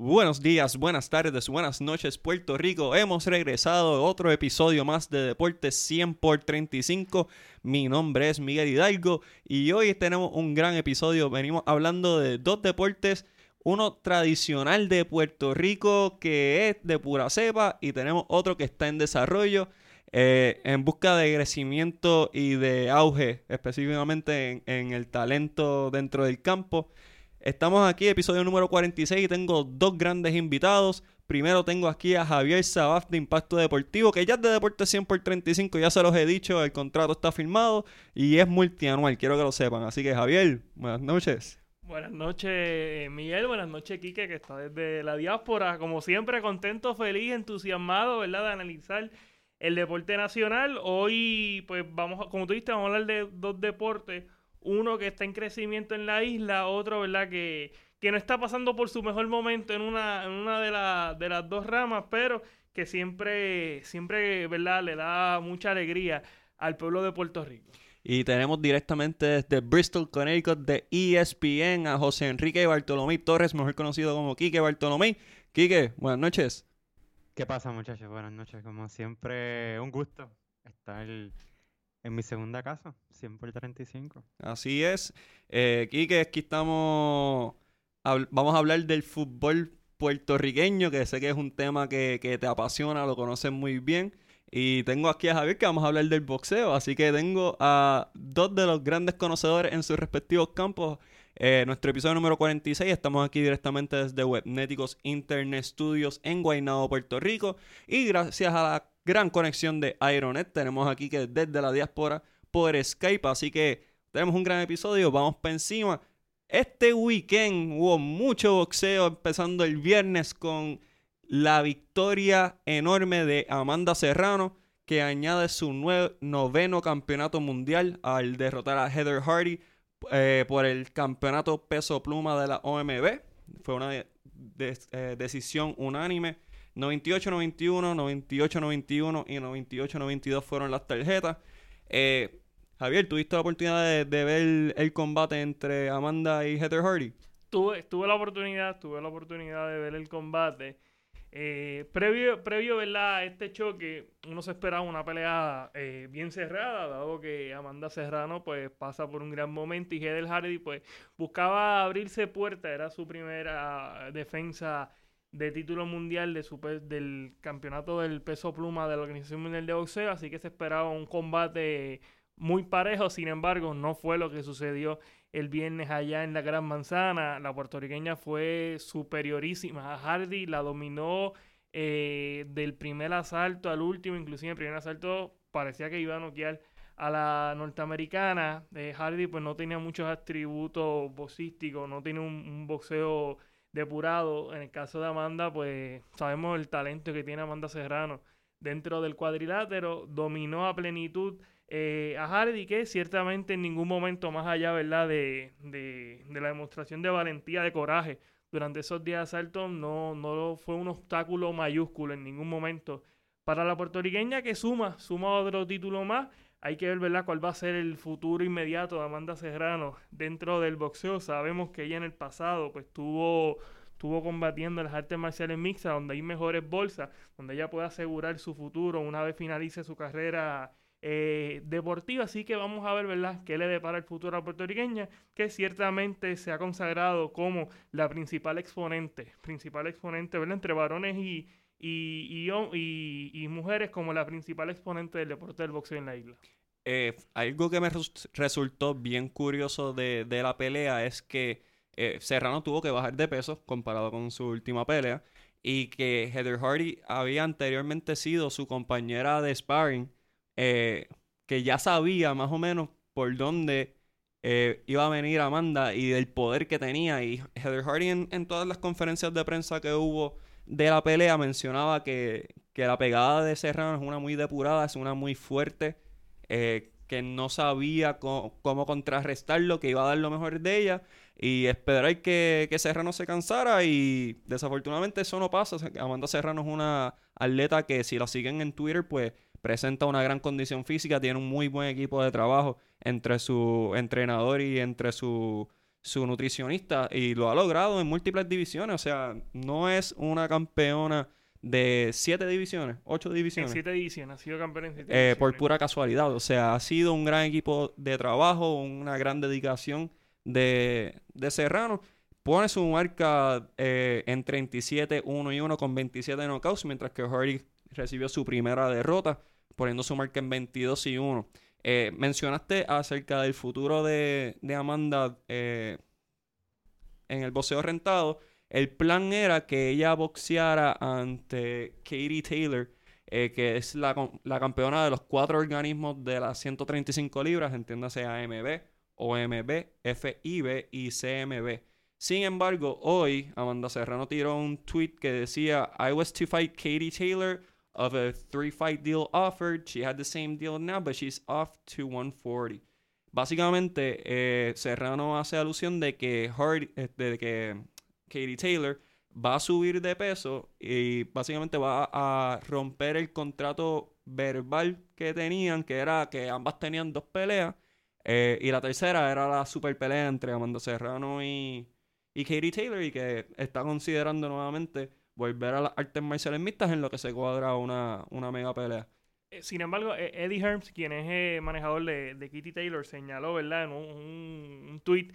Buenos días, buenas tardes, buenas noches, Puerto Rico. Hemos regresado a otro episodio más de Deportes 100 por 35. Mi nombre es Miguel Hidalgo y hoy tenemos un gran episodio. Venimos hablando de dos deportes, uno tradicional de Puerto Rico que es de pura cepa y tenemos otro que está en desarrollo. Eh, en busca de crecimiento y de auge, específicamente en, en el talento dentro del campo. Estamos aquí, episodio número 46, y tengo dos grandes invitados. Primero tengo aquí a Javier Sabaf de Impacto Deportivo, que ya es de Deporte 100 por 35, ya se los he dicho, el contrato está firmado y es multianual, quiero que lo sepan. Así que Javier, buenas noches. Buenas noches, Miguel. Buenas noches, Quique, que está desde la diáspora. Como siempre, contento, feliz, entusiasmado, ¿verdad? De analizar el deporte nacional. Hoy, pues vamos, como tú dijiste, vamos a hablar de dos deportes uno que está en crecimiento en la isla, otro, ¿verdad? Que, que no está pasando por su mejor momento en una, en una de, de las dos ramas, pero que siempre, siempre, ¿verdad? Le da mucha alegría al pueblo de Puerto Rico. Y tenemos directamente desde Bristol, Connecticut, de ESPN, a José Enrique Bartolomé Torres, mejor conocido como Quique Bartolomé. Quique, buenas noches. ¿Qué pasa, muchachos? Buenas noches. Como siempre, un gusto estar en mi segunda casa, 100 por 35. Así es. Eh, Quique, aquí estamos. Vamos a hablar del fútbol puertorriqueño, que sé que es un tema que, te apasiona, lo conoces muy bien. Y tengo aquí a Javier que vamos a hablar del boxeo. Así que tengo a dos de los grandes conocedores en sus respectivos campos. Eh, nuestro episodio número 46. Estamos aquí directamente desde Webnéticos Internet Studios en Guaynabo, Puerto Rico. Y gracias a la gran conexión de Ironet. Tenemos aquí que desde la diáspora por Skype. Así que tenemos un gran episodio. Vamos para encima. Este weekend hubo mucho boxeo, empezando el viernes con la victoria enorme de Amanda Serrano, que añade su noveno campeonato mundial al derrotar a Heather Hardy eh, por el campeonato peso pluma de la OMB. Fue una eh, decisión unánime. 98-91, 98-91 y 98-92 fueron las tarjetas. Eh, Javier, ¿tuviste la oportunidad de, ver el combate entre Amanda y Heather Hardy? Tuve, tuve la oportunidad, tuve la oportunidad de ver el combate. Eh, previo, previo ¿verdad? a este choque, uno se esperaba una pelea eh, bien cerrada, dado que Amanda Serrano pues pasa por un gran momento y Heather Hardy pues buscaba abrirse puerta, era su primera defensa de título mundial de del campeonato del peso pluma de la Organización Mundial de Boxeo, así que se esperaba un combate muy parejo, sin embargo, no fue lo que sucedió el viernes allá en la Gran Manzana. La puertorriqueña fue superiorísima. A Hardy la dominó eh, del primer asalto al último, inclusive el primer asalto parecía que iba a noquear a la norteamericana. Eh, Hardy pues no tenía muchos atributos boxísticos, no tiene un boxeo depurado. En el caso de Amanda, pues sabemos el talento que tiene Amanda Serrano dentro del cuadrilátero. Dominó a plenitud eh, a Hardy, que ciertamente en ningún momento más allá, ¿verdad?, de, de, la demostración de valentía, de coraje durante esos días de asalto, no, no fue un obstáculo mayúsculo en ningún momento. Para la puertorriqueña que suma, suma otro título más, hay que ver, ¿verdad?, cuál va a ser el futuro inmediato de Amanda Serrano dentro del boxeo. Sabemos que ella en el pasado, pues, tuvo estuvo combatiendo las artes marciales mixtas, donde hay mejores bolsas, donde ella puede asegurar su futuro una vez finalice su carrera eh, deportiva. Así que vamos a ver, ¿verdad?, qué le depara el futuro a la puertorriqueña, que ciertamente se ha consagrado como la principal exponente, principal exponente, ¿verdad?, entre varones y, y, y, mujeres como la principal exponente del deporte del boxeo en la isla. Eh, algo que me resultó bien curioso de, de la pelea es que eh, Serrano tuvo que bajar de peso comparado con su última pelea y que Heather Hardy había anteriormente sido su compañera de sparring, eh, que ya sabía más o menos por dónde iba a venir Amanda y del poder que tenía. Y Heather Hardy en, todas las conferencias de prensa que hubo de la pelea mencionaba que, la pegada de Serrano es una muy depurada, es una muy fuerte, que no sabía cómo, cómo contrarrestarlo, que iba a dar lo mejor de ella y esperar que, que Serrano se cansara y desafortunadamente eso no pasa. Amanda Serrano es una atleta que si la siguen en Twitter pues presenta una gran condición física, tiene un muy buen equipo de trabajo entre su entrenador y entre su, su nutricionista y lo ha logrado en múltiples divisiones. O sea, no es una campeona de siete divisiones, ocho En divisiones. siete ediciones, ha sido campeón en siete eh, por ediciones. pura casualidad. O sea, ha sido un gran equipo de trabajo, una gran dedicación de, de Serrano. Pone su marca eh, en 37, 1 y 1 con 27 knockouts, mientras que Hardy recibió su primera derrota, poniendo su marca en 22 y 1. Eh, mencionaste acerca del futuro de, Amanda eh, en el boxeo rentado. El plan era que ella boxeara ante Katie Taylor, eh, que es la, la campeona de los cuatro organismos de las 135 libras, entiéndase AMB, OMB, FIB y CMB. Sin embargo, hoy Amanda Serrano tiró un tweet que decía, I was to fight Katie Taylor of a three fight deal offered. She had the same deal now, but she's off to 140. Básicamente, eh, Serrano hace alusión de que, Hardy, eh, de que Katie Taylor va a subir de peso y básicamente va a romper el contrato verbal que tenían, que era que ambas tenían dos peleas. eh, y la tercera era la super pelea entre Amanda Serrano y, y Katie Taylor y que está considerando nuevamente volver a las artes marciales mixtas en lo que se cuadra una, una mega pelea. Eh, Sin embargo, eh, Eddie Herms, quien es eh, manejador de, de Kitty Taylor, señaló, ¿verdad? En un, un, un tweet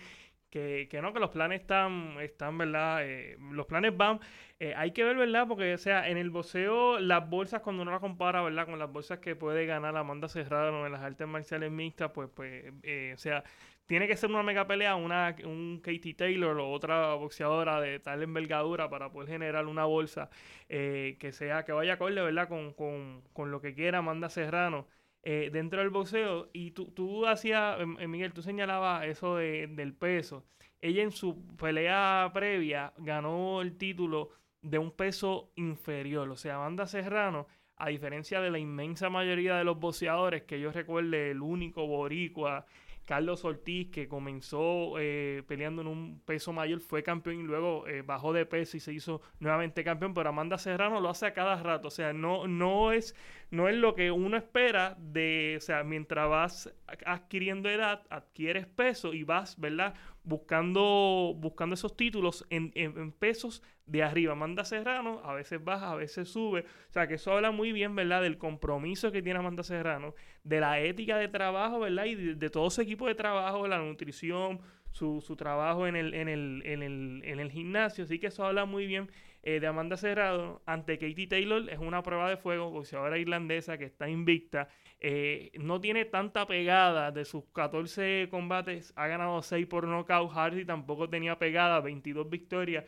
que, que no, que los planes están, están ¿verdad? Eh, los planes van. Eh, hay que ver, ¿verdad? Porque, o sea, en el boxeo, las bolsas, cuando uno la compara, ¿verdad? Con las bolsas que puede ganar Amanda Serrano en las artes marciales mixtas, pues, pues, eh, o sea, tiene que ser una mega pelea, una, un Katie Taylor o otra boxeadora de tal envergadura para poder generar una bolsa eh, que sea, que vaya acorde, ¿verdad? Con, con, con lo que quiera Amanda Serrano eh, dentro del boxeo. Y tú, tú hacías, em, eh, Miguel, tú señalabas eso de- del peso. Ella en su pelea previa ganó el título de un peso inferior. O sea, Amanda Serrano, a diferencia de la inmensa mayoría de los boxeadores, que yo recuerde, el único boricua, Carlos Ortiz, que comenzó eh, peleando en un peso mayor, fue campeón y luego eh, bajó de peso y se hizo nuevamente campeón, pero Amanda Serrano lo hace a cada rato, o sea, no, no, es, no es lo que uno espera de, o sea, mientras vas adquiriendo edad, adquieres peso y vas, ¿verdad? Buscando, buscando esos títulos en, en- en pesos de arriba. Amanda Serrano a veces baja, a veces sube. O sea, que eso habla muy bien, ¿verdad? Del compromiso que tiene Amanda Serrano, de la ética de trabajo, ¿verdad? Y de, de todo su equipo de trabajo, la nutrición, su, su trabajo en el, en, el, en, el, en el gimnasio. Así que eso habla muy bien eh, de Amanda Serrano ante Katie Taylor. Es una prueba de fuego, boxeadora irlandesa que está invicta. Eh, no tiene tanta pegada de sus 14 combates, ha ganado 6 por nocaut. Hardy tampoco tenía pegada, 22 victorias,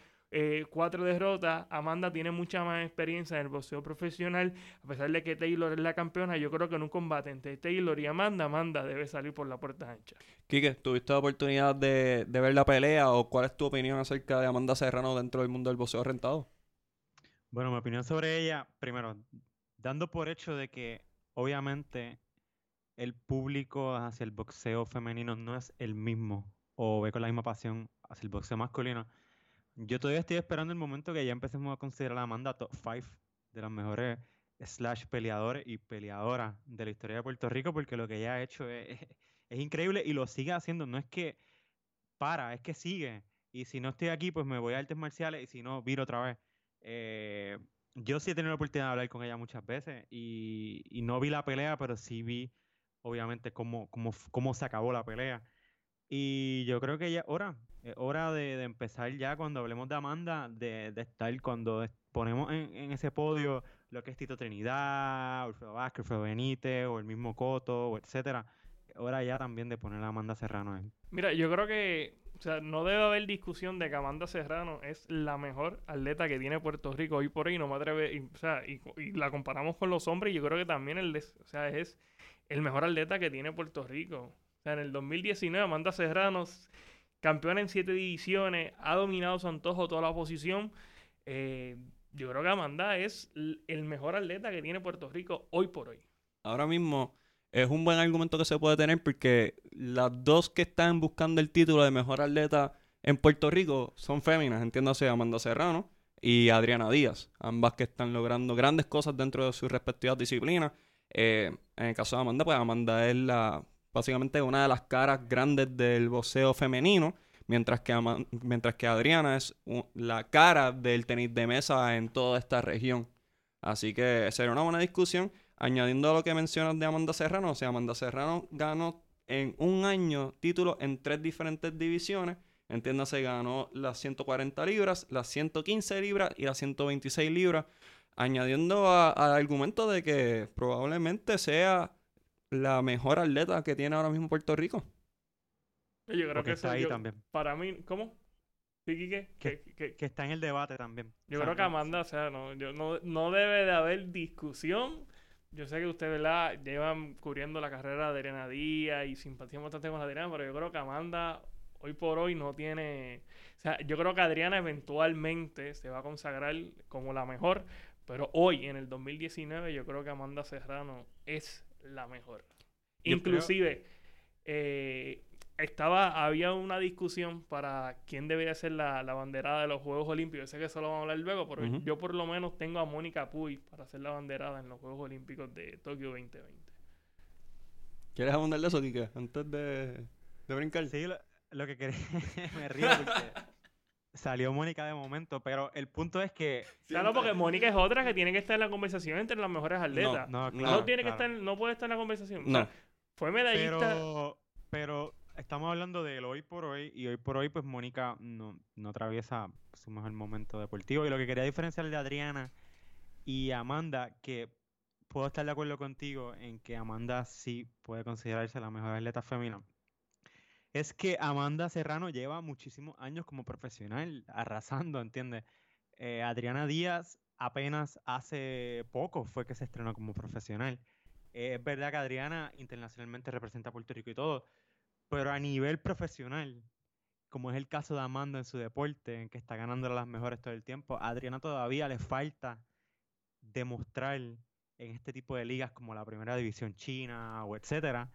4 derrotas. Amanda tiene mucha más experiencia en el boxeo profesional, a pesar de que Taylor es la campeona. Yo creo que en un combate entre Taylor y Amanda, Amanda debe salir por la puerta ancha. Quique, ¿tuviste la oportunidad de, de ver la pelea o cuál es tu opinión acerca de Amanda Serrano dentro del mundo del boxeo rentado? Bueno, mi opinión sobre ella, primero, dando por hecho de que obviamente el público hacia el boxeo femenino no es el mismo o ve con la misma pasión hacia el boxeo masculino. Yo todavía estoy esperando el momento que ya empecemos a considerar a Amanda top 5 de las mejores slash peleadores y peleadoras de la historia de Puerto Rico porque lo que ella ha hecho es, increíble y lo sigue haciendo. No es que para, es que sigue. Y si no estoy aquí, pues me voy a artes marciales y si no, viro otra vez. Eh, yo sí he tenido la oportunidad de hablar con ella muchas veces y, y no vi la pelea, pero sí vi, obviamente, cómo, cómo, cómo se acabó la pelea. Y yo creo que ya es hora, es hora de, de empezar ya cuando hablemos de Amanda, de, de estar cuando ponemos en, en ese podio lo que es Tito Trinidad, Alfredo Vázquez, Alfredo Benítez, o el mismo Coto, etcétera. Hora ya también de poner a Amanda Serrano ahí. Mira, yo creo que o sea, no debe haber discusión de que Amanda Serrano es la mejor atleta que tiene Puerto Rico hoy por hoy. No me atreve, o sea, y, la comparamos con los hombres. y Yo creo que también el, o sea, es el mejor atleta que tiene Puerto Rico. O sea, en el 2019 Amanda Serrano, campeona en siete divisiones, ha dominado su antojo toda la oposición. Eh, yo creo que Amanda es el mejor atleta que tiene Puerto Rico hoy por hoy. Ahora mismo es un buen argumento que se puede tener porque las dos que están buscando el título de mejor atleta en Puerto Rico son féminas, entiéndase Amanda Serrano y Adriana Díaz, ambas que están logrando grandes cosas dentro de sus respectivas disciplinas. Eh, en el caso de Amanda, pues Amanda es la básicamente una de las caras grandes del boxeo femenino, mientras que, mientras que Adriana es la cara del tenis de mesa en toda esta región. Así que sería una buena discusión. Añadiendo a lo que mencionas de Amanda Serrano, o sea, Amanda Serrano ganó en un año títulos en tres diferentes divisiones. Entiéndase, ganó las 140 libras, las 115 libras y las 126 libras. Añadiendo al argumento de que probablemente sea la mejor atleta que tiene ahora mismo Puerto Rico. Yo creo que está ahí también. Para mí, ¿cómo? Que, que, que, está en el debate también. Yo creo que Amanda, o sea, no, yo, no, no debe de haber discusión. Yo sé que ustedes, ¿verdad? Llevan cubriendo la carrera de Adriana Díaz y simpatizan bastante con Adriana, pero yo creo que Amanda hoy por hoy no tiene... O sea, yo creo que Adriana eventualmente se va a consagrar como la mejor, pero hoy, en el 2019, yo creo que Amanda Serrano es la mejor. Inclusive, eh, estaba, había una discusión para quién debería ser la, la, banderada de los Juegos Olímpicos. Sé que eso lo vamos a hablar luego, pero yo por lo menos tengo a Mónica Puy para ser la banderada en los Juegos Olímpicos de Tokio 2020. ¿Quieres abundar de eso, Kike? Antes de, de brincar. Sí, lo, que quería... me río porque salió Mónica de momento, pero el punto es que... Claro, porque Mónica es otra que tiene que estar en la conversación entre las mejores atletas. No, no, no tiene que estar, no puede estar en la conversación. No. fue medallista... Pero, pero estamos hablando de hoy por hoy y hoy por hoy pues Mónica no, no atraviesa su mejor momento deportivo y lo que quería diferenciar de Adriana y Amanda que puedo estar de acuerdo contigo en que Amanda sí puede considerarse la mejor atleta femenina es que Amanda Serrano lleva muchísimos años como profesional arrasando, ¿entiendes? Eh, Adriana Díaz apenas hace poco fue que se estrenó como profesional. es verdad que Adriana internacionalmente representa a Puerto Rico y todo, pero a nivel profesional, como es el caso de Amanda en su deporte, en que está ganando las mejores todo el tiempo, a Adriana todavía le falta demostrar en este tipo de ligas como la primera división china o etcétera,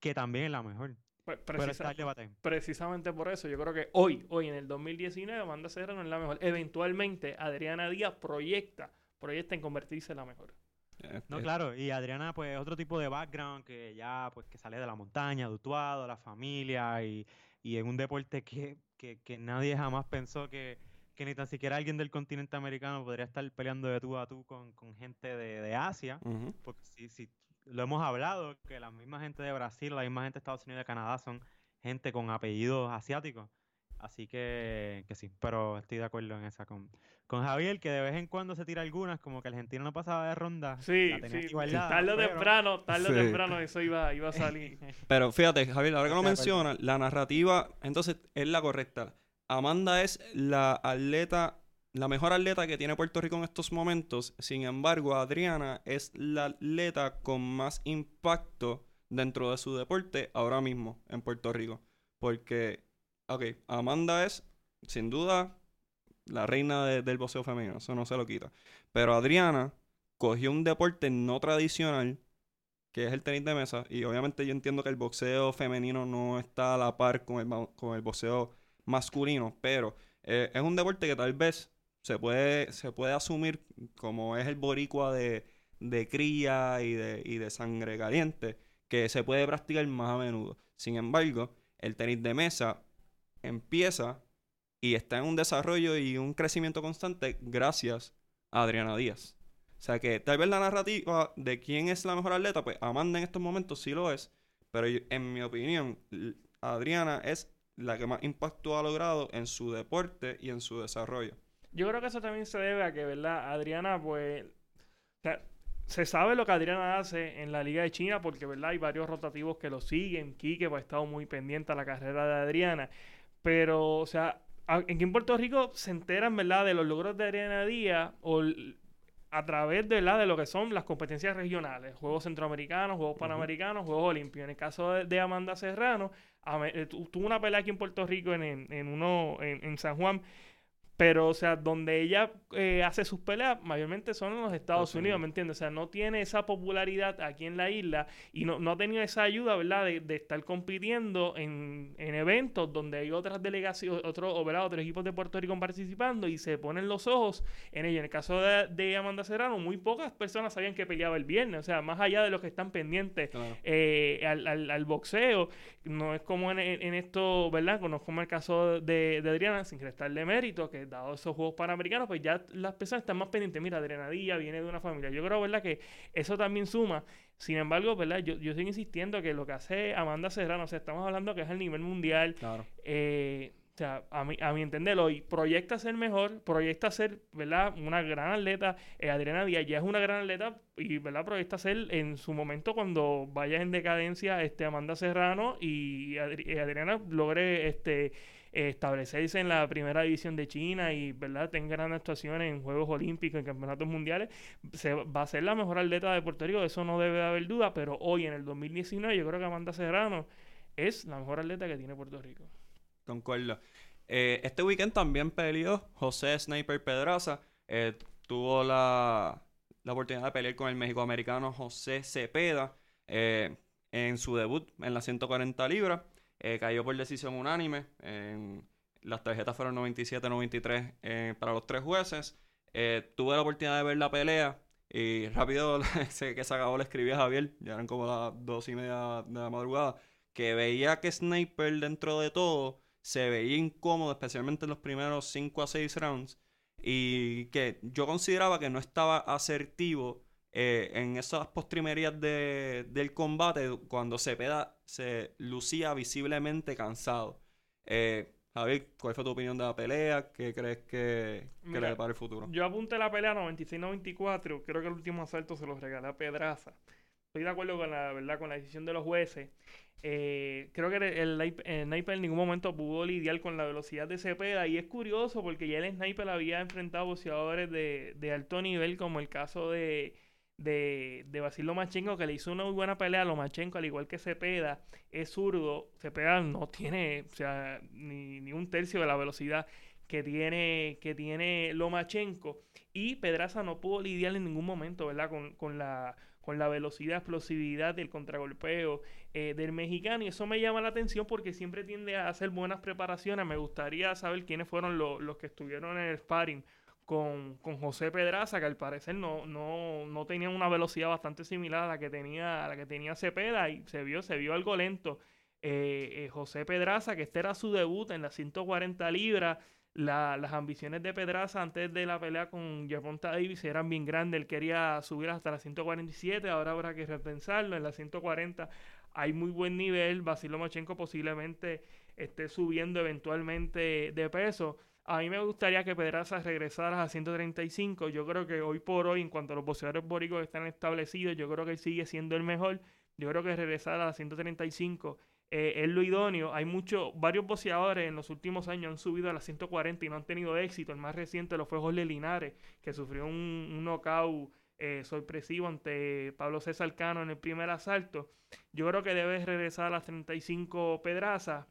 que también es la mejor. Pues precisamente por eso, yo creo que hoy, hoy en el 2019, Amanda Serrano es la mejor. Eventualmente, Adriana Díaz proyecta, proyecta en convertirse en la mejor. No, claro, y Adriana, pues, otro tipo de background que ya, pues, que sale de la montaña, de Utuado, la familia, y, y en un deporte que, que, que, nadie jamás pensó que, que ni tan siquiera alguien del continente americano podría estar peleando de tú a tú con, con gente de, de Asia, porque si, si lo hemos hablado, que la misma gente de Brasil, la misma gente de Estados Unidos y de Canadá son gente con apellidos asiáticos. Así que, que sí, pero estoy de acuerdo en esa con, con Javier, que de vez en cuando se tira algunas, como que Argentina no pasaba de ronda. Sí, sí. tarde o temprano, tarde o temprano eso iba, iba a salir. pero fíjate, Javier, ahora que lo menciona, la narrativa, entonces, es la correcta. Amanda es la atleta, la mejor atleta que tiene Puerto Rico en estos momentos. Sin embargo, Adriana es la atleta con más impacto dentro de su deporte ahora mismo en Puerto Rico. Porque Ok, Amanda es, sin duda, la reina del boxeo femenino, eso no se lo quita. Pero Adriana cogió un deporte no tradicional, que es el tenis de mesa, y obviamente yo entiendo que el boxeo femenino no está a la par con el, con el boxeo masculino, pero eh, es un deporte que tal vez se puede, se puede asumir como es el boricua de, de cría y de, y de sangre caliente, que se puede practicar más a menudo. Sin embargo, el tenis de mesa empieza y está en un desarrollo y un crecimiento constante gracias a Adriana Díaz. O sea que tal vez la narrativa de quién es la mejor atleta, pues Amanda en estos momentos sí lo es, pero en mi opinión, Adriana es la que más impacto ha logrado en su deporte y en su desarrollo. Yo creo que eso también se debe a que, ¿verdad? Adriana, pues, se sabe lo que Adriana hace en la Liga de China porque, ¿verdad? Hay varios rotativos que lo siguen. Quique pues, ha estado muy pendiente a la carrera de Adriana. Pero, o sea, aquí en Puerto Rico se enteran, ¿verdad?, de los logros de Adriana Díaz o a través de, de lo que son las competencias regionales, Juegos Centroamericanos, Juegos Panamericanos, Juegos Olímpicos. En el caso de, Amanda Serrano, eh, tuvo una pelea aquí en Puerto Rico en, en, uno, en, San Juan, Pero, o sea, donde ella eh, hace sus peleas, mayormente son en los Estados Unidos. ¿me entiendes? O sea, no tiene esa popularidad aquí en la isla y no, no ha tenido esa ayuda, ¿verdad? De, de estar compitiendo en, en eventos donde hay otras delegaciones, otros. Otros equipos de Puerto Rico participando y se ponen los ojos en ella. En el caso de, de Amanda Serrano, muy pocas personas sabían que peleaba el viernes, o sea, más allá de los que están pendientes Claro. eh, al, al- al boxeo. No es como en, en- en esto, ¿verdad? No es como el caso de, de Adriana, sin restarle mérito, que dado esos Juegos Panamericanos, pues ya las personas están más pendientes. Mira, Díaz viene de una familia. Yo creo, ¿verdad? Que eso también suma. Sin embargo, ¿verdad? Yo, yo sigo insistiendo que lo que hace Amanda Serrano, o sea, estamos hablando que es a nivel mundial, Claro. eh, o sea, a mi, a mi entender, hoy proyecta ser mejor, proyecta ser, ¿verdad? Una gran atleta. Eh, Adriana Díaz ya es una gran atleta y, ¿verdad? Proyecta ser en su momento cuando vaya en decadencia este, Amanda Serrano y Adri- eh, Adriana logre este, eh, establecerse en la primera división de China y, ¿verdad? Tenga grandes actuaciones en Juegos Olímpicos, en Campeonatos Mundiales. Se, va a ser la mejor atleta de Puerto Rico, eso no debe haber duda, pero hoy en el 2019 yo creo que Amanda Serrano es la mejor atleta que tiene Puerto Rico. Concuerdo. Eh, este weekend también peleó José Sniper Pedraza. Eh, tuvo la, la oportunidad de pelear con el México-americano José Cepeda eh, en su debut en las 140 libras. Eh, cayó por decisión unánime. Las tarjetas fueron 97-93 eh, para los tres jueces. Eh, tuve la oportunidad de ver la pelea y rápido que se acabó le escribí a Javier, ya eran como las dos y media de la madrugada, que veía que Sniper dentro de todo se veía incómodo, especialmente en los primeros 5 a 6 rounds, y que yo consideraba que no estaba asertivo eh, en esas postrimerías de- del combate cuando Cepeda se lucía visiblemente cansado. Eh, Javier, ¿cuál fue tu opinión de la pelea? ¿Qué crees que, que Mira, le depara el futuro? Yo apunté la pelea 96-94. Creo que el último asalto se los regalé a Pedraza. Estoy de acuerdo con la verdad con la decisión de los jueces. Eh, creo que el, el Sniper en ningún momento pudo lidiar con la velocidad de Cepeda. Y es curioso porque ya el Sniper había enfrentado boxeadores de, de alto nivel, como el caso de, de, de Basil Lomachenko, que le hizo una muy buena pelea a Lomachenko, al igual que Cepeda. Es zurdo. Cepeda no tiene o sea, ni, ni un tercio de la velocidad que tiene, que tiene Lomachenko. Y Pedraza no pudo lidiar en ningún momento, ¿verdad? Con, con la, con la velocidad, explosividad del contragolpeo eh, del mexicano. Y eso me llama la atención porque siempre tiende a hacer buenas preparaciones. Me gustaría saber quiénes fueron lo- los que estuvieron en el sparring con, José Pedraza, que al parecer no, no, no tenía una velocidad bastante similar a la que tenía, a la que tenía Cepeda. Y se vio, se vio algo lento. Eh, eh, José Pedraza, que este era su debut en las 140 libras. La- las ambiciones de Pedraza antes de la pelea con Japonta Davis eran bien grandes. Él quería subir hasta las 147, ahora habrá que repensarlo. En las 140 hay muy buen nivel. Basil Lomachenko posiblemente esté subiendo eventualmente de peso. A mí me gustaría que Pedraza regresara a 135. Yo creo que hoy por hoy, en cuanto a los boxeadores bóricos están establecidos, yo creo que él sigue siendo el mejor. Yo creo que regresar a 135 eh, es lo idóneo. Hay muchos, varios boxeadores en los últimos años han subido a las 140 y no han tenido éxito. El más reciente lo fue Jorge Linares, que sufrió un, un eh, sorpresivo ante Pablo César Cano en el primer asalto. Yo creo que debe regresar a las 35 Pedraza.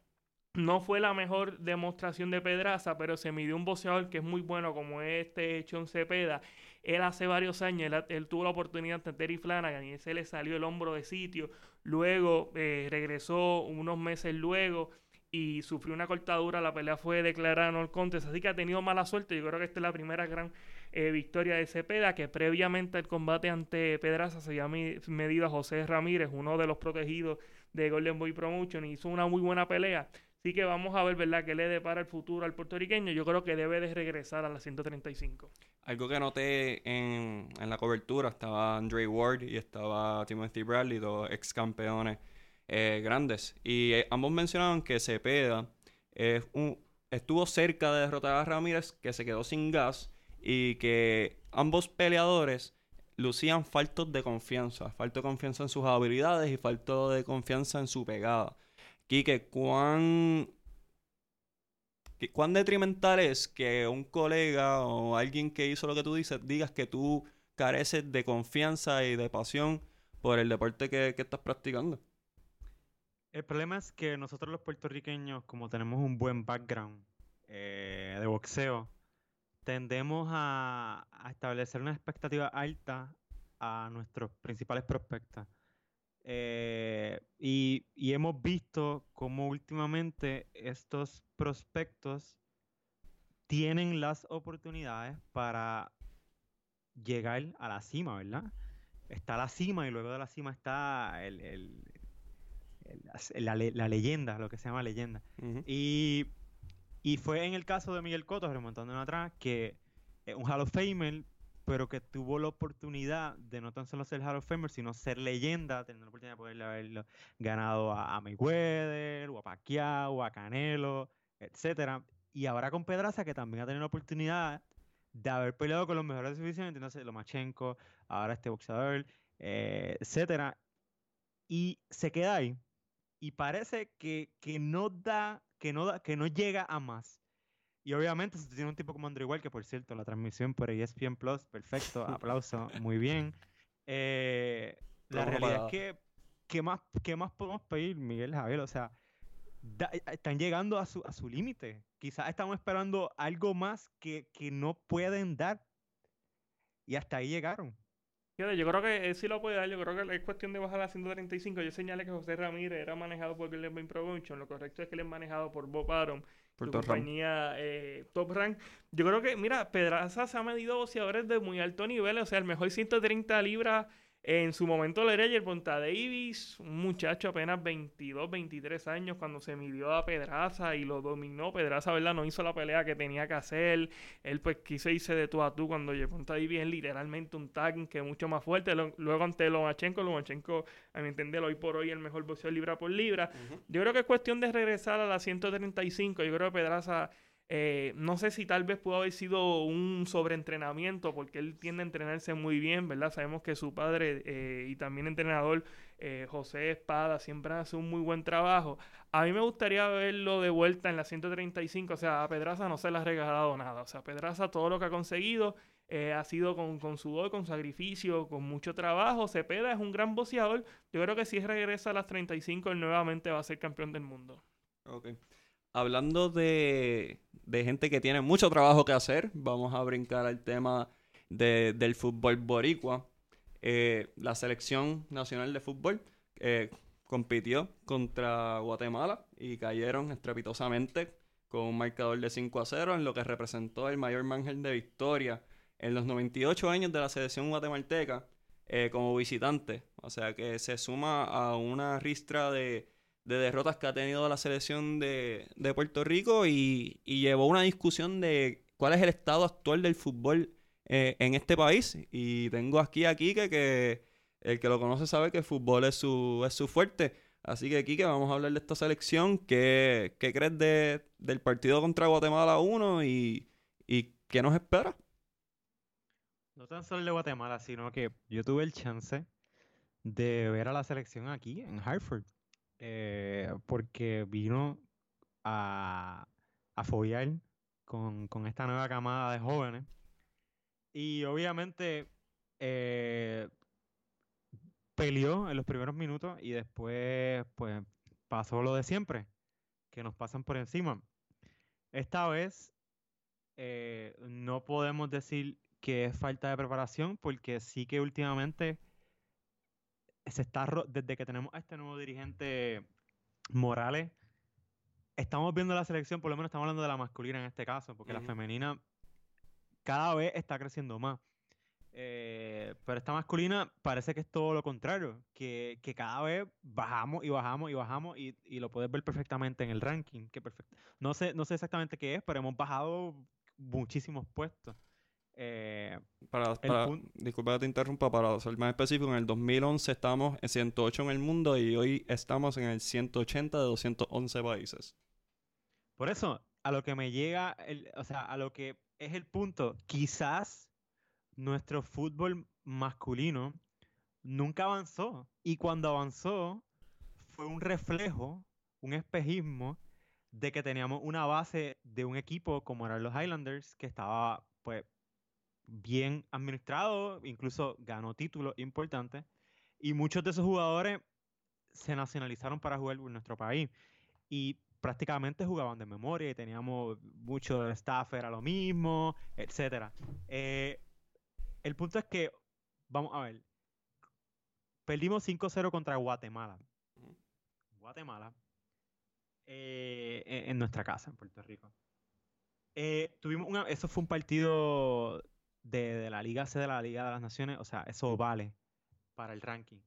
No fue la mejor demostración de Pedraza, pero se midió un boxeador que es muy bueno, como es este Chon Cepeda. Él hace varios años, él, tuvo la oportunidad ante Terry Flanagan y ese le salió el hombro de sitio. Luego eh, regresó unos meses luego y sufrió una cortadura. La pelea fue declarada no contest, así que ha tenido mala suerte. Yo creo que esta es la primera gran eh, victoria de Cepeda, que previamente al combate ante Pedraza se había medido a José Ramírez, uno de los protegidos de Golden Boy Promotion, y hizo una muy buena pelea. Así que vamos a ver, ¿verdad?, qué le depara el futuro al puertorriqueño. Yo creo que debe de regresar a las 135. Algo que noté en, la cobertura, estaba Andre Ward y estaba Timothy Bradley, dos ex campeones eh, grandes. Y eh, ambos mencionaban que Cepeda estuvo cerca de derrotar a Ramírez, que se quedó sin gas, y que ambos peleadores lucían faltos de confianza, falto de confianza en sus habilidades y falto de confianza en su pegada. Quique, ¿cuán ¿Qué- ¿Cuán detrimental es que un colega o alguien que hizo lo que tú dices digas que tú careces de confianza y de pasión por el deporte que, que estás practicando? El problema es que nosotros los puertorriqueños, como tenemos un buen background eh, de boxeo, tendemos a, a establecer una expectativa alta a nuestros principales prospectos. Eh, y, y hemos visto cómo últimamente estos prospectos tienen las oportunidades para llegar a la cima, ¿verdad? Está la cima y luego de la cima está el, el- el- las- la, le- la leyenda, lo que se llama leyenda. Y, y fue en el caso de Miguel Cotto, remontándonos atrás, que un Hall of Famer, pero que tuvo la oportunidad de no tan solo ser Hall of Famer, sino ser leyenda, tener la oportunidad de poderle haberlo ganado a, a Mayweather, o a Pacquiao, a Canelo, etcétera. Y ahora con Pedraza, que también ha tenido la oportunidad de haber peleado con los mejores división, entonces Lomachenko, ahora este boxeador, eh, etcétera. Y se queda ahí. Y parece que, que no da, que no da, que no llega a más. Y obviamente, si tú tienes un tipo como Andrew Igual, que por cierto, la transmisión por ESPN Plus, perfecto, aplauso, muy bien. Eh, la realidad para- es que, ¿qué más, ¿qué más podemos pedir, Miguel Javier? O sea, da- están llegando a su, a su límite. Quizás estamos esperando algo más que, que no pueden dar. Y hasta ahí llegaron. Yo creo que él sí lo puede dar. Yo creo que es cuestión de bajar a 135. Yo señalé que José Ramírez era manejado por Point Promotion. Lo correcto es que él es manejado por Bob Arum, Por Top Rank. compañía eh, Top Rank. Yo creo que, mira, Pedraza se ha medido boxeadores de muy alto nivel. O sea, el mejor 130 libras en su momento lo era Ponta Davis, un muchacho apenas 22, 23 años cuando se midió a Pedraza y lo dominó. Pedraza, ¿verdad? No hizo la pelea que tenía que hacer. Él pues quiso irse de tú a tú cuando Ponta Davis es literalmente un tanque mucho más fuerte. Luego ante Lomachenko, Lomachenko, a mi entender, hoy por hoy el mejor boxeador libra por libra. Yo creo que es cuestión de regresar a la 135. Yo creo que Pedraza, eh, no sé si tal vez pudo haber sido un sobreentrenamiento, porque él tiende a entrenarse muy bien, ¿verdad? Sabemos que su padre eh, y también entrenador eh, José Espada siempre hace un muy buen trabajo. A mí me gustaría verlo de vuelta en la 135. O sea, a Pedraza no se le ha regalado nada. O sea, Pedraza todo lo que ha conseguido ha sido con, con sudor, con sacrificio, con mucho trabajo. Cepeda es un gran boxeador. Yo creo que si regresa a las 35, él nuevamente va a ser campeón del mundo. Ok. Hablando de, de gente que tiene mucho trabajo que hacer, vamos a brincar al tema de- del fútbol boricua. Eh, la selección nacional de fútbol eh, compitió contra Guatemala y cayeron estrepitosamente con un marcador de 5 a 0 en lo que representó el mayor margen de victoria en los 98 años de la selección guatemalteca eh, como visitante. O sea que se suma a una ristra de, de derrotas que ha tenido la selección de, de Puerto Rico y, llevó una discusión de cuál es el estado actual del fútbol eh, en este país. Y tengo aquí a Quique, que el que lo conoce sabe que el fútbol es su, es su fuerte. Así que, Quique, vamos a hablar de esta selección. ¿Qué, qué crees de, del partido contra Guatemala 1 y, y qué nos espera? No tan solo de Guatemala, sino que yo tuve el chance de ver a la selección aquí en Hartford. Eh, porque vino a, a foguear con, con esta nueva camada de jóvenes. Y obviamente eh, peleó en los primeros minutos y después pues pasó lo de siempre, que nos pasan por encima. Esta vez eh, no podemos decir que es falta de preparación, porque sí que últimamente se está, ro- desde que tenemos a este nuevo dirigente Morales, estamos viendo la selección, por lo menos estamos hablando de la masculina en este caso, porque la femenina cada vez está creciendo más. Eh, pero esta masculina parece que es todo lo contrario, que, que cada vez bajamos y bajamos y bajamos y, y lo puedes ver perfectamente en el ranking. Que perfect- no, sé, no sé exactamente qué es, pero hemos bajado muchísimos puestos. Eh, Para, disculpa que te interrumpa, para ser más específico, en el 2011 estábamos en 108 en el mundo y hoy estamos en el 180 de 211 países. Por eso, a lo que me llega, el- o sea, a lo que es el punto, quizás nuestro fútbol masculino nunca avanzó. Y cuando avanzó, fue un reflejo, un espejismo de que teníamos una base de un equipo como eran los Highlanders, que estaba, pues, bien administrado, incluso ganó títulos importantes. Y muchos de esos jugadores se nacionalizaron para jugar por nuestro país. Y prácticamente jugaban de memoria y teníamos mucho staff, era lo mismo, etcétera. Eh, el punto es que, vamos a ver, perdimos 5-0 contra Guatemala. Guatemala. eh, en en nuestra casa, en Puerto Rico. Eh, tuvimos una, eso fue un partido de, de la Liga C de la Liga de las Naciones, o sea, eso vale para el ranking.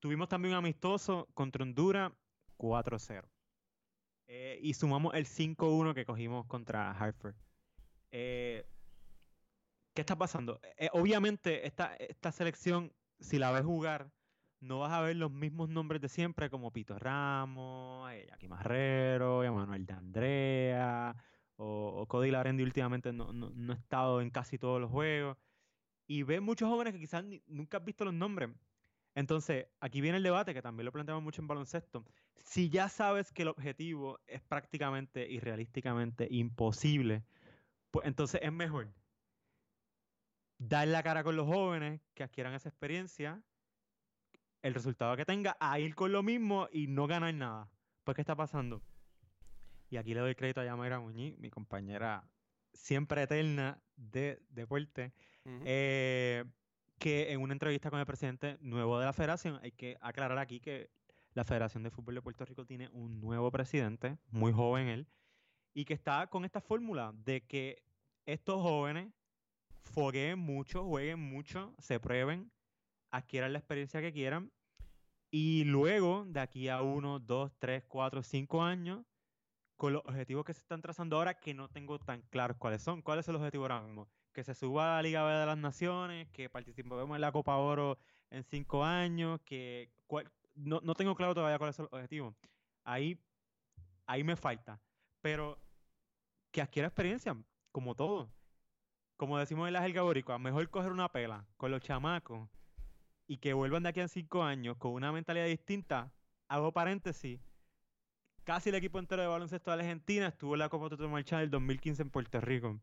Tuvimos también un amistoso contra Honduras 4-0. Eh, y sumamos el 5-1 que cogimos contra Hartford. Eh, ¿Qué está pasando? Eh, obviamente, esta, esta selección, si la ves jugar, no vas a ver los mismos nombres de siempre, como Pito Ramos, Jackie Marrero, Emanuel de Andrea, o, Cody Larendi últimamente no, no- no ha estado en casi todos los juegos. Y ves muchos jóvenes que quizás nunca has visto los nombres. Entonces, aquí viene el debate, que también lo planteamos mucho en baloncesto. Si ya sabes que el objetivo es prácticamente y realísticamente imposible, pues entonces es mejor dar la cara con los jóvenes que adquieran esa experiencia, el resultado que tenga, a ir con lo mismo y no ganar nada. Pues, ¿qué está pasando? Y aquí le doy crédito a Yamira Muñiz, mi compañera siempre eterna de deporte, Ujú. eh, que en una entrevista con el presidente nuevo de la federación, hay que aclarar aquí que la Federación de Fútbol de Puerto Rico tiene un nuevo presidente, muy joven él, y que está con esta fórmula de que estos jóvenes fogueen mucho, jueguen mucho, se prueben, adquieran la experiencia que quieran, y luego, de aquí a uno, dos, tres, cuatro, cinco años, con los objetivos que se están trazando ahora, que no tengo tan claros cuáles son. ¿Cuáles son los objetivos ahora mismo? Que se suba a la Liga B de las Naciones, que participemos en la Copa Oro en cinco años, que cuál- no, no tengo claro todavía cuáles son los objetivos. Ahí, ahí me falta. Pero que adquiera experiencia, como todo. Como decimos en la jerga boricua, mejor coger una pela con los chamacos y que vuelvan de aquí a cinco años con una mentalidad distinta. Hago paréntesis. Casi el equipo entero de baloncesto de Argentina estuvo en la Copa Toto Marchal del 2015 en Puerto Rico.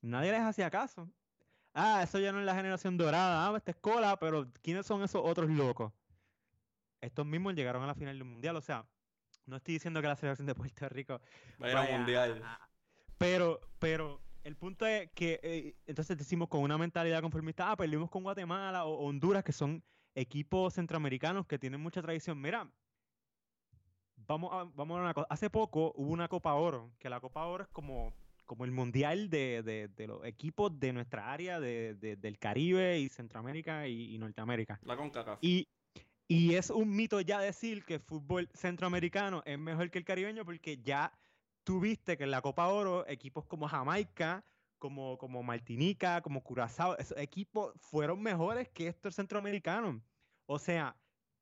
Nadie les hacía caso. Ah, eso ya no es la generación dorada. Ah, esta es cola, pero ¿quiénes son esos otros locos? Estos mismos llegaron a la final del mundial. O sea, no estoy diciendo que la selección de Puerto Rico Vaya vaya mundial. Pero, pero el punto es que eh, entonces decimos con una mentalidad conformista, ah, perdimos con Guatemala o Honduras, que son equipos centroamericanos que tienen mucha tradición. Mira, vamos a, vamos a una cosa. Hace poco hubo una Copa Oro, que la Copa Oro es como, como el mundial de, de- de los equipos de nuestra área, de- de- del Caribe y Centroamérica y, y Norteamérica. La CONCACAF. Y, y es un mito ya decir que el fútbol centroamericano es mejor que el caribeño porque ya tuviste que en la Copa Oro equipos como Jamaica, como, como Martinica, como Curazao, esos equipos fueron mejores que estos centroamericanos. O sea,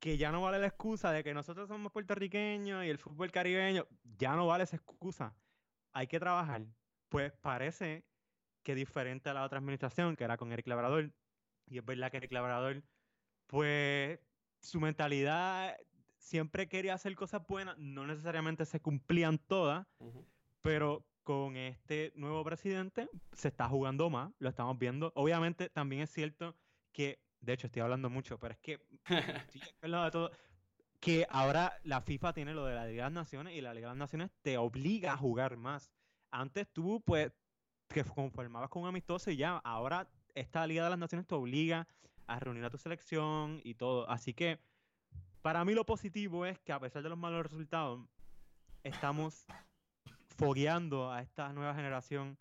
que ya no vale la excusa de que nosotros somos puertorriqueños y el fútbol caribeño, ya no vale esa excusa. Hay que trabajar. Pues parece que diferente a la otra administración, que era con Eric Labrador, y es verdad que Eric Labrador, pues su mentalidad siempre quería hacer cosas buenas, no necesariamente se cumplían todas, pero con este nuevo presidente se está jugando más, lo estamos viendo. Obviamente también es cierto que, de hecho estoy hablando mucho, pero es que estoy de acuerdo de todo, que ahora la FIFA tiene lo de la Liga de las Naciones y la Liga de las Naciones te obliga a jugar más. Antes tú, pues, te conformabas con un amistoso y ya, ahora esta Liga de las Naciones te obliga a reunir a tu selección y todo. Así que, para mí lo positivo es que a pesar de los malos resultados, estamos fogueando a esta nueva generación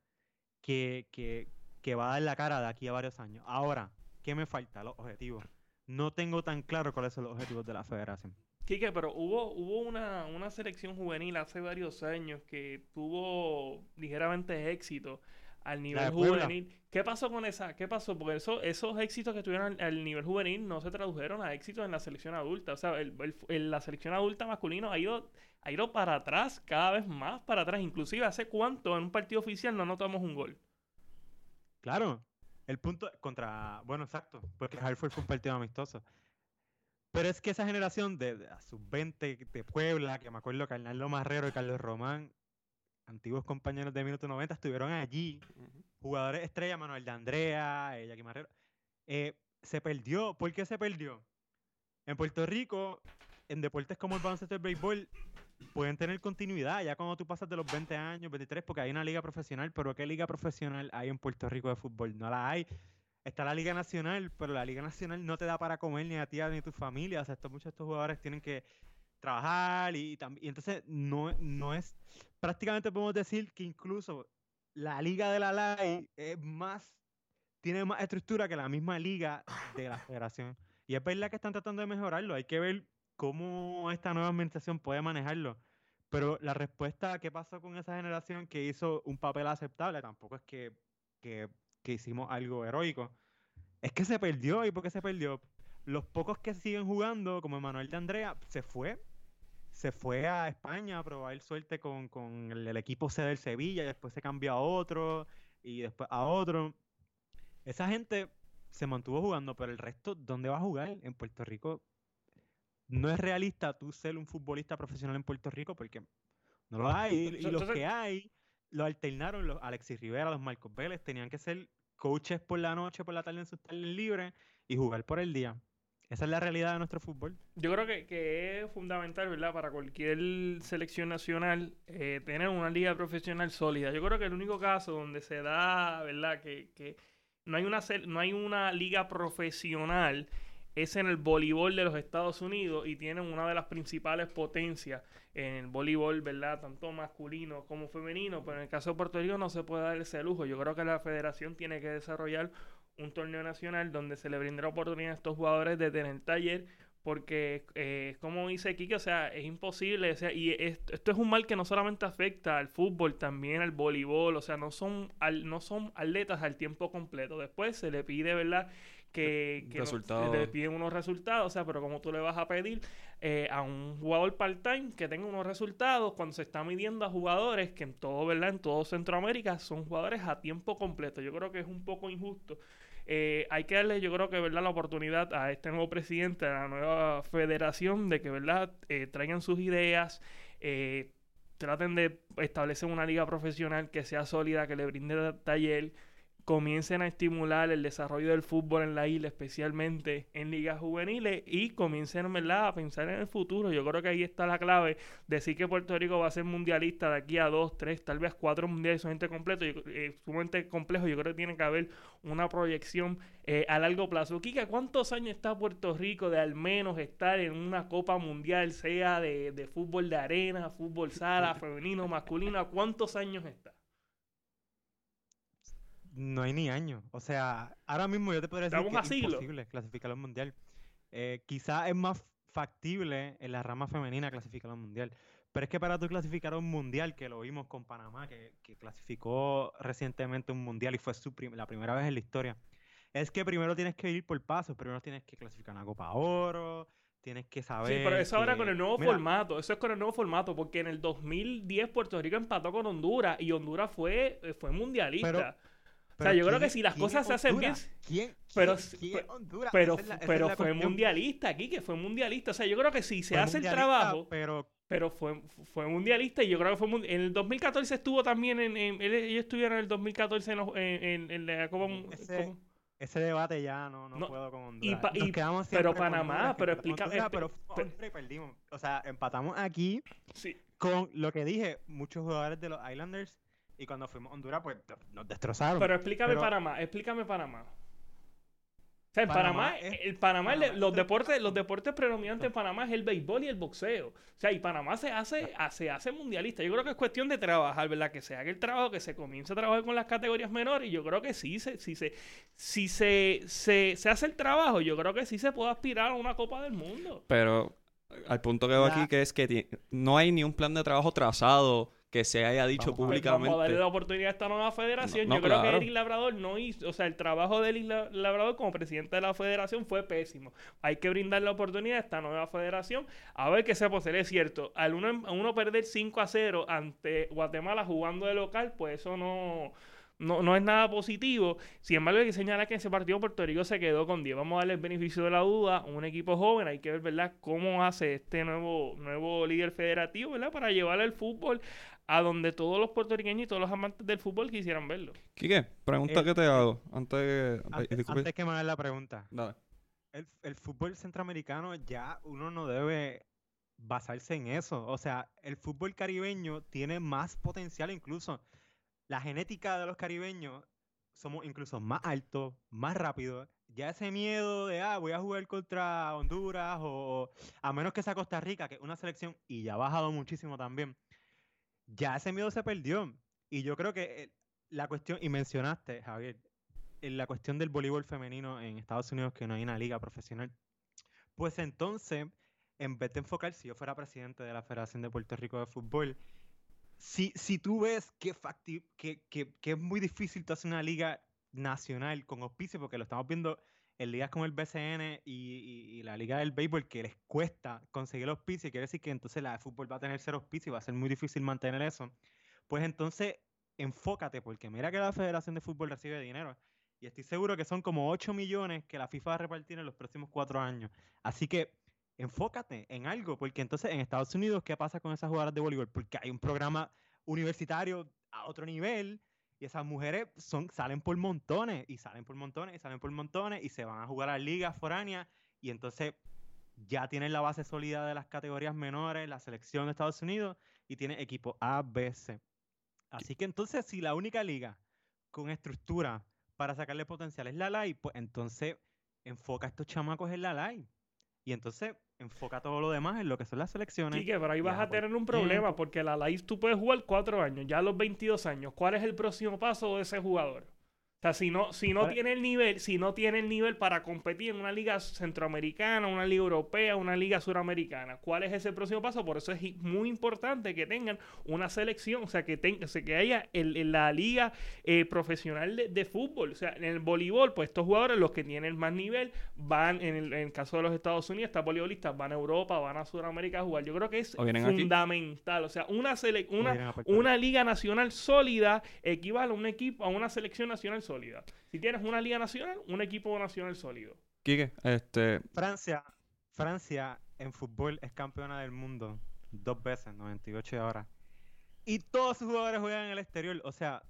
que, que, que va a dar la cara de aquí a varios años. Ahora, ¿qué me falta? Los objetivos. No tengo tan claro cuáles son los objetivos de la federación. Quique, pero hubo, hubo una, una selección juvenil hace varios años que tuvo ligeramente éxito al nivel juvenil. ¿Qué pasó con esa? ¿Qué pasó? Porque eso, esos éxitos que tuvieron al, al nivel juvenil no se tradujeron a éxitos en la selección adulta. O sea, el- el- el- la selección adulta masculino ha ido, ha ido para atrás, cada vez más para atrás. Inclusive, ¿hace cuánto en un partido oficial no anotamos un gol? Claro, el punto contra, bueno, exacto, porque Hartford fue un partido amistoso. Pero es que esa generación de, de sub-20 de Puebla, que me acuerdo que Arnaldo Marrero y Carlos Román, antiguos compañeros de Minuto 90, estuvieron allí. Jugadores estrella, Manuel de Andrea, eh, Jackie Marrero. eh, se perdió. ¿Por qué se perdió? En Puerto Rico, en deportes como el baloncesto y el béisbol, pueden tener continuidad ya cuando tú pasas de los 20 años, 23, porque hay una liga profesional, pero ¿qué liga profesional hay en Puerto Rico de fútbol? No la hay. Está la Liga Nacional, pero la Liga Nacional no te da para comer ni a ti ni a tu familia. O sea, estos, muchos de estos jugadores tienen que trabajar y, y entonces no, no es, prácticamente podemos decir que incluso la Liga de la LAI es más, tiene más estructura que la misma liga de la federación. Y es verdad que están tratando de mejorarlo. Hay que ver cómo esta nueva administración puede manejarlo. Pero la respuesta a qué pasó con esa generación que hizo un papel aceptable tampoco es que, que, que hicimos algo heroico. Es que se perdió. ¿Y por qué se perdió? Los pocos que siguen jugando, como Manuel de Andrea, se fue. Se fue a España a probar suerte con, con el, el, equipo C del Sevilla, y después se cambió a otro, y después a otro. Esa gente se mantuvo jugando, pero el resto, ¿dónde va a jugar? En Puerto Rico no es realista tú ser un futbolista profesional en Puerto Rico porque no lo hay. Y los que hay, lo alternaron los Alexis Rivera, los Marcos Vélez, tenían que ser coaches por la noche, por la tarde en sus tardes libres y jugar por el día. Esa es la realidad de nuestro fútbol. Yo creo que, que es fundamental, ¿verdad? Para cualquier selección nacional eh, tener una liga profesional sólida. Yo creo que el único caso donde se da, ¿verdad? Que, que no, hay una, no hay una liga profesional es en el voleibol de los Estados Unidos y tienen una de las principales potencias en el voleibol, ¿verdad? Tanto masculino como femenino, pero en el caso de Puerto Rico no se puede dar ese lujo. Yo creo que la federación tiene que desarrollar un torneo nacional donde se le brinde la oportunidad a estos jugadores de tener taller, porque eh, como dice Kike, o sea, es imposible, o sea, y esto, es un mal que no solamente afecta al fútbol, también al voleibol, o sea, no son, al, no son atletas al tiempo completo. Después se le pide, ¿verdad? Que, que no, le piden unos resultados, o sea, pero como tú le vas a pedir eh, a un jugador part-time que tenga unos resultados cuando se está midiendo a jugadores que en todo, ¿verdad? En todo Centroamérica son jugadores a tiempo completo. Yo creo que es un poco injusto. Eh, hay que darle, yo creo que, ¿verdad? La oportunidad a este nuevo presidente, a la nueva federación, de que, ¿verdad? Eh, traigan sus ideas, traten de establecer una liga profesional que sea sólida, que le brinde taller, comiencen a estimular el desarrollo del fútbol en la isla, especialmente en ligas juveniles, y comiencen ¿verdad? a pensar en el futuro. Yo creo que ahí está la clave. Decir que Puerto Rico va a ser mundialista de aquí a dos, tres, tal vez cuatro mundiales sumamente completos, eh, sumamente complejo. Yo creo que tiene que haber una proyección eh, a largo plazo. Kika, ¿cuántos años está Puerto Rico de al menos estar en una Copa Mundial, sea de, de fútbol de arena, fútbol sala, femenino, masculino? ¿Cuántos años está? No hay ni año. O sea, ahora mismo yo te podría decir que es imposible clasificar al mundial. Eh, quizá es más factible en la rama femenina clasificar al mundial. Pero es que para tú clasificar a un mundial, que lo vimos con Panamá, que, clasificó recientemente un mundial y fue su la primera vez en la historia, es que primero tienes que ir por pasos. Primero tienes que clasificar una Copa Oro, tienes que saber. Sí, pero eso ahora con el nuevo formato. Eso es con el nuevo formato, porque en el 2010 Puerto Rico empató con Honduras y Honduras fue, fue mundialista. O sea, yo creo que si las cosas se hacen bien. ¿Quién? Pero, pero, pero fue mundialista aquí, que fue mundialista. O sea, yo creo que si se hace el trabajo. Pero, pero fue, fue mundialista y yo creo que fue en el 2014 estuvo también en, ellos estuvieron en el 2014 en, en, la Copa ese, ese, debate ya no, no, puedo con Honduras. Y, pero Panamá, pero explícame. Pero perdimos. O sea, empatamos aquí con lo que dije, muchos jugadores de los Islanders y cuando fuimos a Honduras, pues nos destrozaron. Pero explícame Panamá, explícame Panamá. O sea, en Panamá, el Panamá, los deportes, los deportes predominantes en Panamá es el béisbol y el boxeo. O sea, y Panamá se hace, se hace mundialista. Yo creo que es cuestión de trabajar, ¿verdad? Que se haga el trabajo, que se comience a trabajar con las categorías menores. Y yo creo que sí, se, sí se, si se, se, se hace el trabajo, yo creo que sí se puede aspirar a una Copa del Mundo. Pero al punto que veo aquí que es que no hay ni un plan de trabajo trazado que se haya dicho públicamente. Vamos a darle la oportunidad a esta nueva federación. Yo creo que Eric Labrador no hizo, o sea, el trabajo de Eric Labrador como presidente de la federación fue pésimo. Hay que brindar la oportunidad a esta nueva federación a ver qué se hacer. Es cierto, al uno, a uno perder 5 a 0 ante Guatemala jugando de local, pues eso no no, no es nada positivo. Sin embargo, hay que señalar que en ese partido Puerto Rico se quedó con 10. Vamos a darle el beneficio de la duda. Un equipo joven, hay que ver, ¿verdad?, cómo hace este nuevo, nuevo líder federativo, ¿verdad?, para llevar el fútbol a donde todos los puertorriqueños y todos los amantes del fútbol quisieran verlo. Quique, pregunta eh, que te hago. Antes, antes, que me hagas la pregunta. El, el fútbol centroamericano ya uno no debe basarse en eso. O sea, el fútbol caribeño tiene más potencial incluso. La genética de los caribeños somos incluso más altos, más rápidos. Ya ese miedo de, ah, voy a jugar contra Honduras o a menos que sea Costa Rica, que es una selección y ya ha bajado muchísimo también. Ya ese miedo se perdió. Y yo creo que eh, la cuestión, y mencionaste, Javier, en la cuestión del voleibol femenino en Estados Unidos, que no hay una liga profesional, pues entonces, en vez de enfocar, si yo fuera presidente de la Federación de Puerto Rico de Fútbol, si, si tú ves que, que, que, que es muy difícil hacer una liga nacional con auspicio, porque lo estamos viendo en ligas como el BCN y, y, la liga del béisbol, que les cuesta conseguir los auspicio, quiere decir que entonces la de fútbol va a tener cero auspicio y va a ser muy difícil mantener eso, pues entonces enfócate, porque mira que la Federación de Fútbol recibe dinero. Y estoy seguro que son como 8 millones que la FIFA va a repartir en los próximos 4 años. Así que enfócate en algo, porque entonces en Estados Unidos, ¿qué pasa con esas jugadoras de voleibol? Porque hay un programa universitario a otro nivel y esas mujeres son, salen por montones y salen por montones y salen por montones y se van a jugar a ligas foráneas y entonces ya tienen la base sólida de las categorías menores, la selección de Estados Unidos y tiene equipo A, B, C. Así que entonces si la única liga con estructura para sacarle potencial es la LAI, pues entonces enfoca a estos chamacos en la LAI. Y entonces enfoca todo lo demás en lo que son las selecciones. Sí, que pero ahí vas a tener un problema, porque la LAI tú puedes jugar cuatro años, ya a los 22 años. ¿Cuál es el próximo paso de ese jugador? O sea, si no, si no tiene el nivel, si no tiene el nivel para competir en una liga centroamericana, una liga europea, una liga suramericana, ¿cuál es ese próximo paso? Por eso es muy importante que tengan una selección, o sea, que, tenga, que haya en la liga eh, profesional de, fútbol. O sea, en el voleibol, pues estos jugadores, los que tienen más nivel, van, en el, caso de los Estados Unidos, estos voleibolistas van a Europa, van a Sudamérica a jugar. Yo creo que es fundamental. O sea, una, una, una liga nacional sólida equivale a un equipo, a una selección nacional sólida sólida. Si tienes una liga nacional, un equipo nacional sólido. Quique, este... Francia, Francia en fútbol es campeona del mundo dos veces, 98 ahora. Y todos sus jugadores juegan en el exterior. O sea,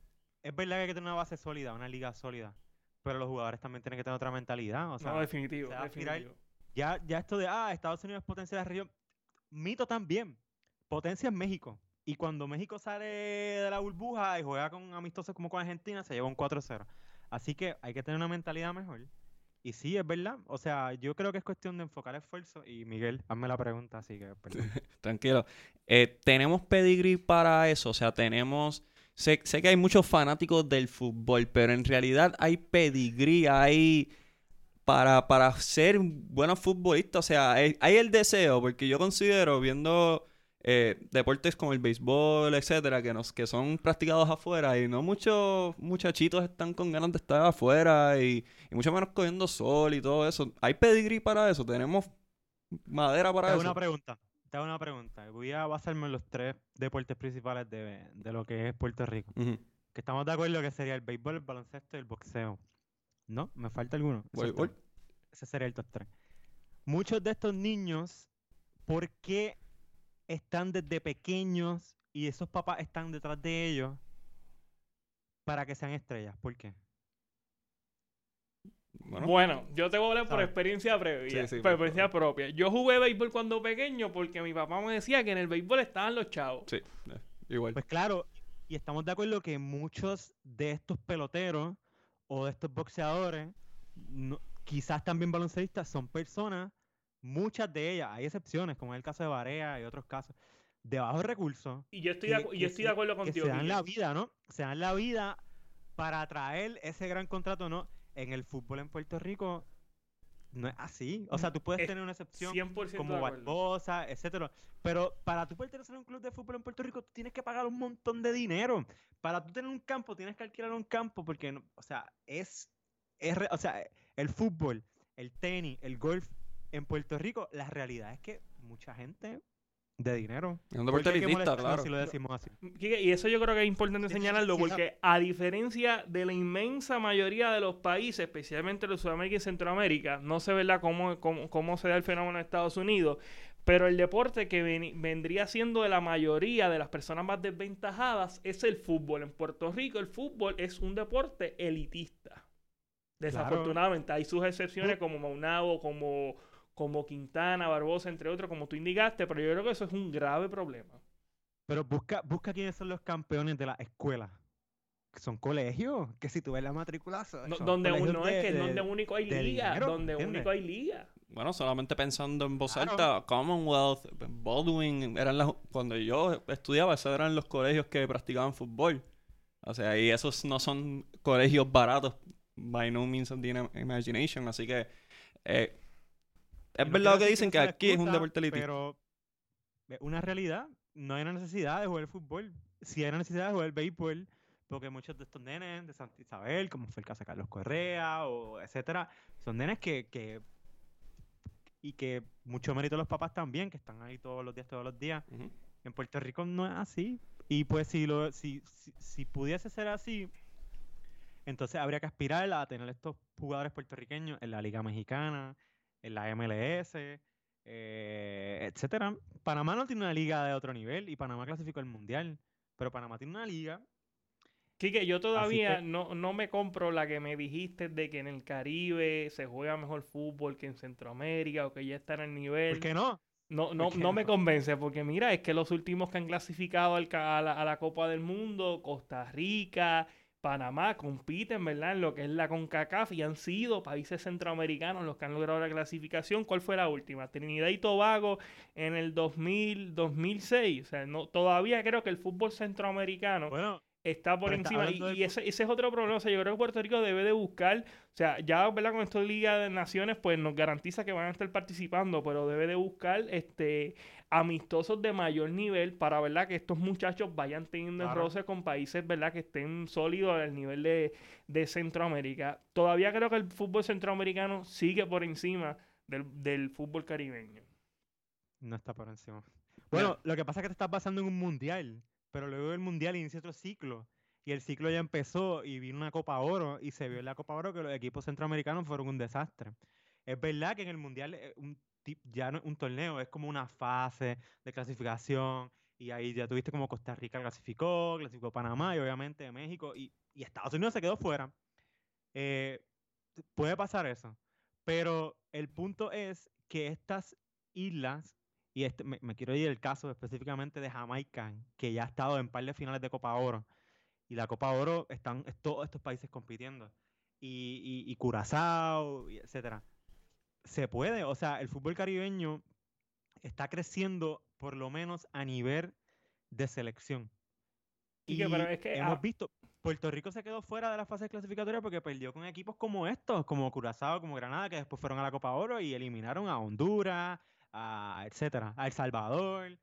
es verdad que hay que tener una base sólida, una liga sólida. Pero los jugadores también tienen que tener otra mentalidad. O sea, no, definitivo. definitivo. ya, ya esto de, ah, Estados Unidos es potencia de la región. Mito también. Potencia en México. Y cuando México sale de la burbuja y juega con amistosos como con Argentina, se lleva un 4-0. Así que hay que tener una mentalidad mejor. Y sí, es verdad. O sea, yo creo que es cuestión de enfocar esfuerzo. Y Miguel, hazme la pregunta, así que Tranquilo. Eh, ¿Tenemos pedigrí para eso? O sea, tenemos... Sé, sé, que hay muchos fanáticos del fútbol, pero en realidad hay pedigrí, hay... Para, para ser buenos futbolistas, o sea, hay el deseo, porque yo considero, viendo eh, deportes como el béisbol, etcétera, que, nos, que son practicados afuera y no muchos muchachitos están con ganas de estar afuera y, mucho menos cogiendo sol y todo eso. ¿Hay pedigrí para eso? ¿Tenemos madera para te eso? Una pregunta. Te hago una pregunta. Voy a basarme en los tres deportes principales de, lo que es Puerto Rico. Que estamos de acuerdo que sería el béisbol, el baloncesto y el boxeo. ¿No? ¿Me falta alguno? Ese sería el top 3. Muchos de estos niños, ¿por qué están desde pequeños y esos papás están detrás de ellos para que sean estrellas. ¿Por qué? Bueno, yo te voy a hablar por experiencia previa, por experiencia propia. Yo jugué béisbol cuando pequeño porque mi papá me decía que en el béisbol estaban los chavos. Sí, eh, igual. Pues claro, y estamos de acuerdo que muchos de estos peloteros o de estos boxeadores, quizás también baloncelistas, son personas muchas de ellas, hay excepciones, como en el caso de Barea y otros casos, de bajos recursos. Y yo estoy, de, yo estoy de acuerdo contigo. se dan la vida, ¿no? Se dan la vida para atraer ese gran contrato, ¿no? En el fútbol en Puerto Rico no es así. O sea, tú puedes tener una excepción como Barbosa, etcétera. Pero para tú poder tener un club de fútbol en Puerto Rico, tú tienes que pagar un montón de dinero. Para tú tener un campo, tienes que alquilar un campo porque, o sea, es, es o sea, el fútbol, el tenis, el golf, en Puerto Rico, la realidad es que mucha gente de dinero. Es un deporte elitista, claro. Si lo decimos así. Y eso yo creo que es importante señalarlo porque a diferencia de la inmensa mayoría de los países, especialmente los Sudamérica y Centroamérica, no se ve cómo, cómo, cómo se da el fenómeno en Estados Unidos, pero el deporte que vendría siendo de la mayoría de las personas más desventajadas es el fútbol. En Puerto Rico el fútbol es un deporte elitista. Desafortunadamente, hay sus excepciones como Maunabo, como como Quintana, Barbosa, entre otros, como tú indicaste, pero yo creo que eso es un grave problema. Pero busca, busca quiénes son los campeones de la escuela. Son colegios, que si tú ves la matrícula, son No- donde es que de- donde único hay liga, dinero, donde ¿entiendes? único hay liga. Bueno, solamente pensando en voz Claro. alta, Commonwealth, Baldwin, eran las, cuando yo estudiaba, esos eran los colegios que practicaban fútbol. O sea, y esos no son colegios baratos, by no means of the ima- imagination. Así que eh, es No verdad lo que dicen que aquí es un deporte elitista. Pero una realidad, no hay una necesidad de jugar fútbol. Sí hay una necesidad de jugar béisbol, porque muchos de estos nenes de Santa Isabel, como fue el caso de Carlos Correa, o etcétera, son nenes que, que y que mucho mérito a los papás también, que están ahí todos los días, todos los días. En Puerto Rico no es así. Y pues si lo, si, si, si pudiese ser así, entonces habría que aspirar a tener estos jugadores puertorriqueños en la Liga Mexicana, en la MLS, eh, etcétera. Panamá no tiene una liga de otro nivel y Panamá clasificó al Mundial. Pero Panamá tiene una liga. Quique, yo todavía que- no, no me compro la que me dijiste de que en el Caribe se juega mejor fútbol que en Centroamérica o que ya está en el nivel. ¿Por qué no? No, no, ¿Por qué no me convence, porque mira, es que los últimos que han clasificado al a, la, a la Copa del Mundo, Costa Rica, Panamá, compiten, ¿verdad? En lo que es la CONCACAF y han sido países centroamericanos los que han logrado la clasificación. ¿Cuál fue la última? Trinidad y Tobago en el 2000, 2006. O sea, no, todavía creo que el fútbol centroamericano Bueno, está por encima. Y, ese, ese es otro problema. O sea, yo creo que Puerto Rico debe de buscar, o sea, ya ¿verdad? con esto de Liga de Naciones, pues nos garantiza que van a estar participando, pero debe de buscar este amistosos de mayor nivel para verdad que estos muchachos vayan teniendo Claro. roce con países verdad que estén sólidos al nivel de, de Centroamérica. Todavía creo que el fútbol centroamericano sigue por encima del, del fútbol caribeño. no está por encima. Bueno, lo que pasa es que te estás basando en un mundial, pero luego del mundial inicia otro ciclo. Y el ciclo ya empezó y vino una Copa Oro y se vio en la Copa Oro que los equipos centroamericanos fueron un desastre. Es verdad que en el mundial eh, un ya no es un torneo, es como una fase de clasificación y ahí ya tuviste como Costa Rica clasificó, clasificó Panamá y obviamente México y, y Estados Unidos se quedó fuera. Eh, puede pasar eso, pero el punto es que estas islas y este, me, me quiero ir el caso específicamente de Jamaica, que ya ha estado en par de finales de Copa Oro. Y la Copa Oro están es- todos estos países compitiendo. Y, y, y Curazao, etcétera. Se puede, o sea, el fútbol caribeño está creciendo por lo menos a nivel de selección. Quique, pero es que, hemos ah, visto, Puerto Rico se quedó fuera de la fase clasificatoria porque perdió con equipos como estos, como Curazao, como Granada, que después fueron a la Copa Oro y eliminaron a Honduras, a etcétera, a El Salvador.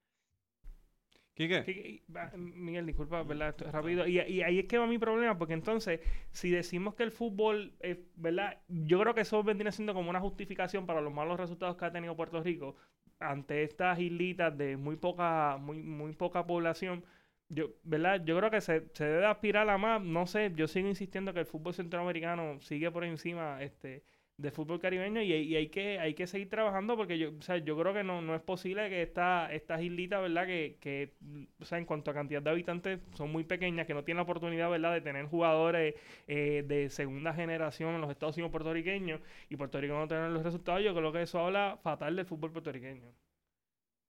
Quique, Miguel, disculpa, ¿verdad? Esto es rápido. Y, ahí es que va mi problema, porque entonces, si decimos que el fútbol, ¿verdad? Yo creo que eso vendría siendo como una justificación para los malos resultados que ha tenido Puerto Rico ante estas islitas de muy poca, muy, muy poca población. Yo, ¿verdad? Yo creo que se, se debe aspirar a más. No sé, yo sigo insistiendo que el fútbol centroamericano sigue por encima este, del fútbol caribeño y, y hay que hay que seguir trabajando porque yo, o sea, yo creo que no, no es posible que esta, estas islitas, ¿verdad? Que, que, o sea, en cuanto a cantidad de habitantes son muy pequeñas, que no tienen la oportunidad, ¿verdad? De tener jugadores eh, de segunda generación en los Estados Unidos puertorriqueños y Puerto Rico no tener los resultados. Yo creo que eso habla fatal del fútbol puertorriqueño.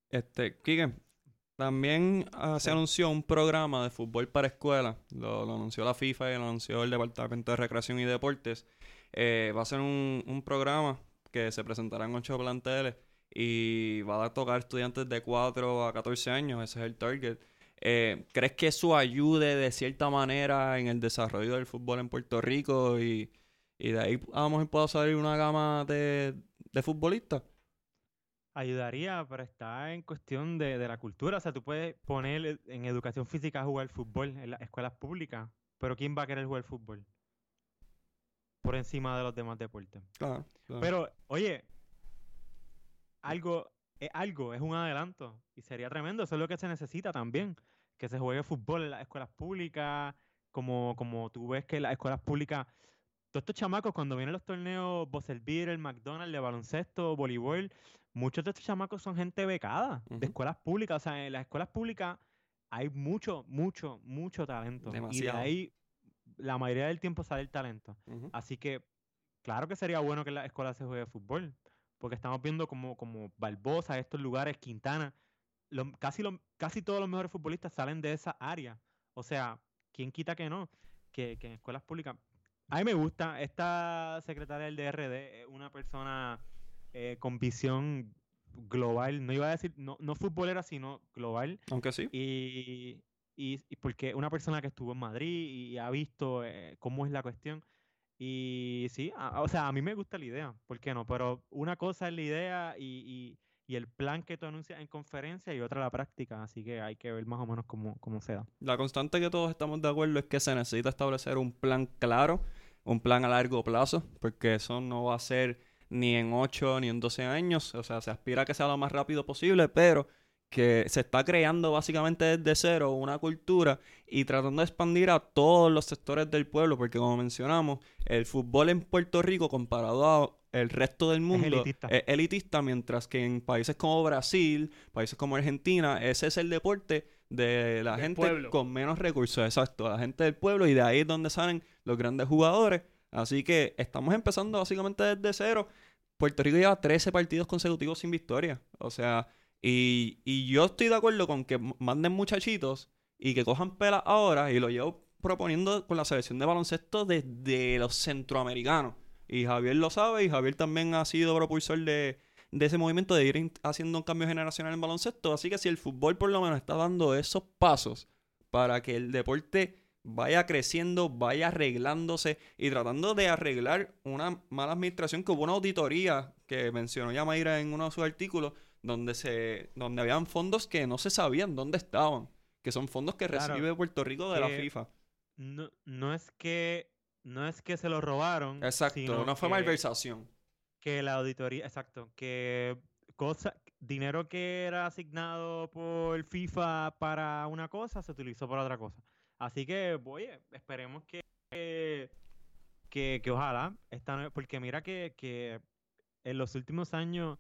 este, Quique, también ah, se Sí. anunció un programa de fútbol para escuelas. Lo, lo anunció la FIFA y lo anunció el Departamento de Recreación y Deportes. Eh, va a ser un, un programa que se presentará en ocho planteles y va a tocar estudiantes de 4 a 14 años. Ese es el target. Eh, ¿Crees que eso ayude de cierta manera en el desarrollo del fútbol en Puerto Rico y, de ahí a lo mejor pueda salir una gama de, futbolistas? Ayudaría, pero está en cuestión de, la cultura. O sea, tú puedes poner en educación física a jugar fútbol en las escuelas públicas, pero ¿quién va a querer jugar fútbol? Por encima de los demás deportes. Claro. claro. Pero, oye, algo es algo, es un adelanto. Y sería tremendo, eso es lo que se necesita también. Que se juegue fútbol en las escuelas públicas, como, como tú ves que en las escuelas públicas, todos estos chamacos, cuando vienen los torneos Bosselbeer, el McDonald's, de baloncesto, voleibol, muchos de estos chamacos son gente becada de escuelas públicas. O sea, en las escuelas públicas hay mucho, mucho, mucho talento. Y de ahí, la mayoría del tiempo sale el talento. Así que, claro que sería bueno que en la escuela se juegue fútbol. porque estamos viendo como, como Barbosa, estos lugares, Quintana, casi, casi todos los mejores futbolistas salen de esa área. O sea, ¿quién quita que no? Que, en escuelas públicas. A mí me gusta, esta secretaria del DRD es una persona eh, con visión global, no iba a decir, no, no futbolera, sino global. Aunque sí. Y, y, porque una persona que estuvo en Madrid y ha visto eh, cómo es la cuestión. Y sí, o sea, a mí me gusta la idea, ¿por qué no? Pero una cosa es la idea y, y, el plan que tú anuncias en conferencia y otra la práctica, así que hay que ver más o menos cómo, cómo se da. La constante que todos estamos de acuerdo es que se necesita establecer un plan claro, un plan a largo plazo, porque eso no va a ser ni en 8 ni en 12 años, o sea, se aspira a que sea lo más rápido posible, pero que se está creando básicamente desde cero una cultura y tratando de expandir a todos los sectores del pueblo, porque como mencionamos, el fútbol en Puerto Rico comparado al resto del mundo es elitista. mientras que en países como Brasil, países como Argentina, ese es el deporte de la gente con menos recursos, exacto, la gente del pueblo y de ahí es donde salen los grandes jugadores. Así que estamos empezando básicamente desde cero. Puerto Rico lleva 13 partidos consecutivos sin victoria. O sea, y, y yo estoy de acuerdo con que manden muchachitos y que cojan pelas ahora y lo llevo proponiendo con la selección de baloncesto desde los centroamericanos. Y Javier lo sabe y Javier también ha sido propulsor de, de ese movimiento de ir haciendo un cambio generacional en baloncesto. Así que si el fútbol por lo menos está dando esos pasos para que el deporte vaya creciendo, vaya arreglándose y tratando de arreglar una mala administración que hubo una auditoría que mencionó Yamaira en uno de sus artículos donde se donde habían fondos que no se sabían dónde estaban, que son fondos que recibe Puerto Rico de la FIFA. No, no es que no es que se lo robaron, exacto, no fue malversación. Que la auditoría, exacto, que cosa dinero que era asignado por FIFA para una cosa se utilizó para otra cosa. Así que, oye, esperemos que que, que ojalá, esta, porque mira que, que en los últimos años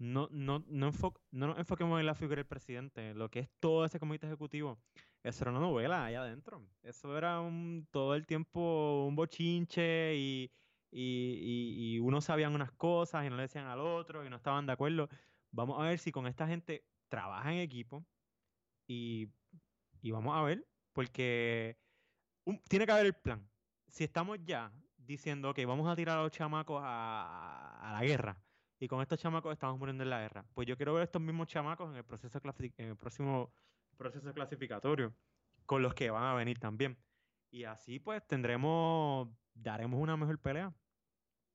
no, no, no, no nos enfoquemos en la figura del presidente, lo que es todo ese comité ejecutivo. Eso era una novela ahí adentro. Eso era un, todo el tiempo un bochinche y, y, y, unos sabían unas cosas y no le decían al otro y no estaban de acuerdo. Vamos a ver si con esta gente trabaja en equipo y, y vamos a ver, porque tiene que haber el plan. Si estamos ya diciendo, que vamos a tirar a los chamacos a, a la guerra, y con estos chamacos estamos muriendo en la guerra. Pues yo quiero ver estos mismos chamacos en el proceso en el próximo proceso clasificatorio, con los que van a venir también. Y así pues tendremos, daremos una mejor pelea.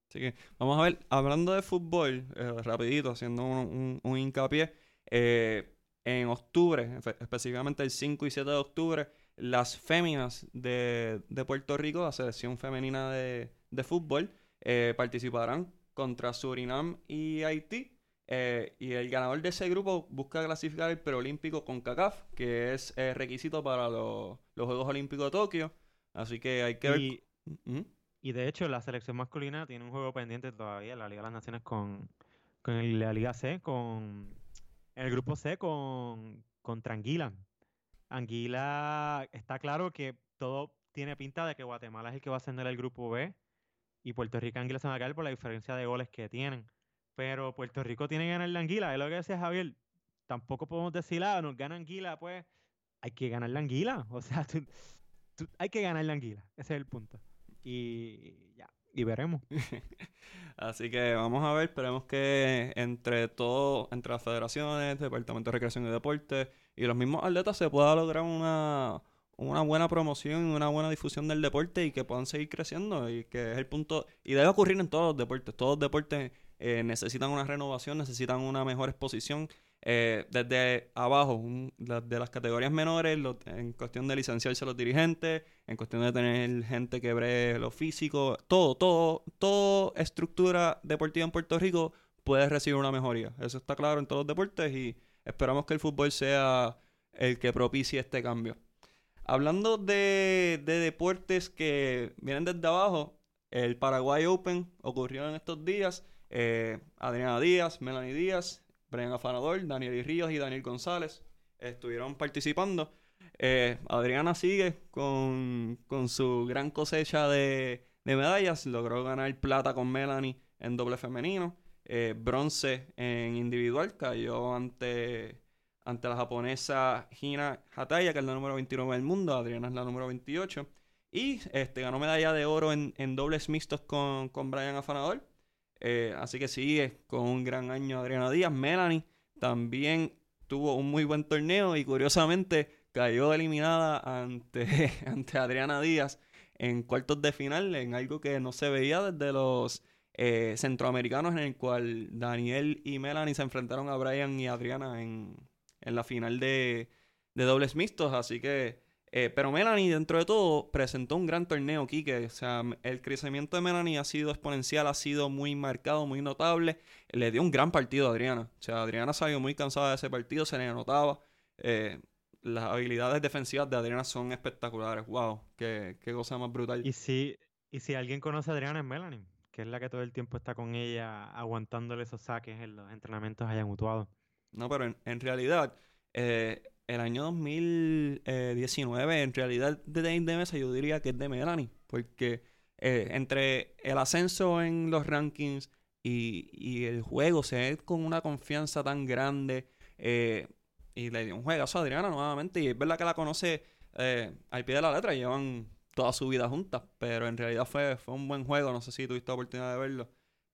Así que vamos a ver, hablando de fútbol, eh, rapidito, haciendo un, hincapié, eh, en octubre, específicamente el 5 y 7 de octubre, las féminas de, Puerto Rico, la selección femenina de, fútbol, eh, participarán contra Surinam y Haití. Eh, y el ganador de ese grupo busca clasificar el preolímpico con CACAF, que es eh, requisito para los Juegos Olímpicos de Tokio. Así que hay que y, ver. Y de hecho, la selección masculina tiene un juego pendiente todavía en la Liga de las Naciones con, con la Liga C, con el grupo C con, contra Anguila. Anguila está claro que todo tiene pinta de que Guatemala es el que va a ascender el grupo B y Puerto Rico Anguila se van a caer por la diferencia de goles que tienen. Pero Puerto Rico tiene que ganar la Anguila, es lo que decía Javier. Tampoco podemos decir, ah, nos gana Anguila, pues hay que ganar la Anguila. O sea, hay que ganar la Anguila, ese es el punto. Y ya, y veremos. Así que vamos a ver, esperemos que entre todo, entre las federaciones, Departamento de Recreación y Deporte y los mismos atletas se pueda lograr una una buena promoción y una buena difusión del deporte y que puedan seguir creciendo y que es el punto y debe ocurrir en todos los deportes. Todos los deportes eh, necesitan una renovación necesitan una mejor exposición eh, desde abajo de las categorías menores en cuestión de licenciarse los dirigentes en cuestión de tener gente que breve lo físico todo todo toda estructura deportiva en Puerto Rico puede recibir una mejoría. Eso está claro en todos los deportes y esperamos que el fútbol sea el que propicie este cambio Hablando de, deportes que vienen desde abajo, el Paraguay Open ocurrió en estos días. Eh, Adriana Díaz, Melanie Díaz, Brian Afanador, Daniel Ríos y Daniel González estuvieron participando. Eh, Adriana sigue con, su gran cosecha de, medallas. Logró ganar plata con Melanie en doble femenino. eh, bronce en individual. Cayó ante, ante la japonesa Hina Hataya, que es la número 29 del mundo. Adriana es la número 28. Y este, ganó medalla de oro en, dobles mixtos con, con Brian Afanador. Eh, así que sigue con un gran año Adriana Díaz. Melanie también tuvo un muy buen torneo y curiosamente cayó eliminada ante, ante Adriana Díaz en cuartos de final, en algo que no se veía desde los eh, centroamericanos, en el cual Daniel y Melanie se enfrentaron a Brian y Adriana en, en la final de, de dobles mixtos. Así que eh, pero Melanie, dentro de todo, presentó un gran torneo, Kike. O sea, el crecimiento de Melanie ha sido exponencial, ha sido muy marcado, muy notable. Le dio un gran partido a Adriana. O sea, Adriana salió muy cansada de ese partido, se le notaba. Eh, las habilidades defensivas de Adriana son espectaculares. Wow, qué, qué cosa más brutal. Y si, y si alguien conoce a Adriana es Melanie, que es la que todo el tiempo está con ella aguantándole esos saques en los entrenamientos allá mutuado. No, pero en, realidad, eh, el año 2019, en realidad, de de Mesa, yo diría que es de Melanie, porque eh, entre el ascenso en los rankings y, el juego, se ve con una confianza tan grande, eh, y le dio un juegazo a Adriana nuevamente, y es verdad que la conoce eh, al pie de la letra, llevan toda su vida juntas, pero en realidad fue, fue un buen juego, no sé si tuviste oportunidad de verlo,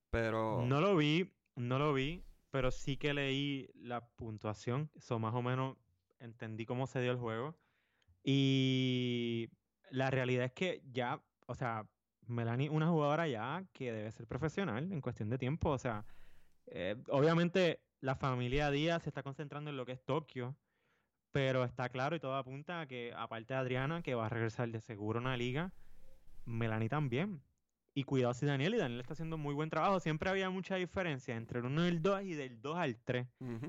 pero... No lo vi, no lo vi, pero sí que leí la puntuación, eso más o menos entendí cómo se dio el juego. Y la realidad es que ya, o sea, Melanie una jugadora ya que debe ser profesional en cuestión de tiempo. O sea, eh, obviamente la familia Díaz se está concentrando en lo que es Tokio, pero está claro y todo apunta a que, aparte de Adriana, que va a regresar de seguro a una liga, Melanie también. Y cuidado si Daniel, y Daniel está haciendo muy buen trabajo. Siempre había mucha diferencia entre el 1 y el 2 y del 2 al 3.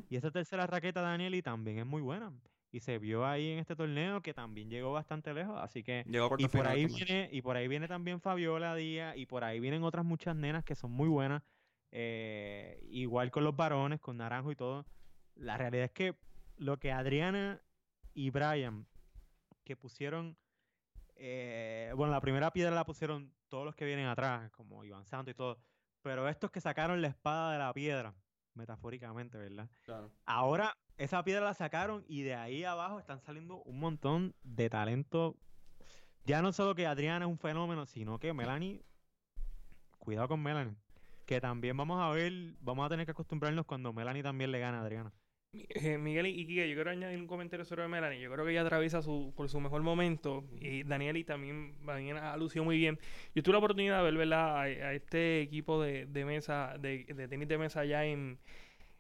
Y esa tercera raqueta de Daniel y también es muy buena. Y se vio ahí en este torneo que también llegó bastante lejos. Así que. y por ahí viene, y por ahí viene también Fabiola Díaz. Y por ahí vienen otras muchas nenas que son muy buenas. Eh, igual con los varones, con Naranjo y todo. La realidad es que lo que Adriana y Brian que pusieron eh, bueno, la primera piedra la pusieron todos los que vienen atrás, como Iván Santo y todo. Pero estos que sacaron la espada de la piedra, metafóricamente, ¿verdad? Claro. Ahora esa piedra la sacaron y de ahí abajo están saliendo un montón de talento. Ya no solo que Adriana es un fenómeno, sino que Melanie, cuidado con Melanie, que también vamos a ver, vamos a tener que acostumbrarnos cuando Melanie también le gana a Adriana. Eh, Miguel y Kike, yo quiero añadir un comentario sobre Melanie. Yo creo que ella atraviesa su, por su mejor momento. Y Daniel y también, también ha lucido muy bien. Yo tuve la oportunidad de ver A, este equipo de, mesa, de, tenis de mesa allá en,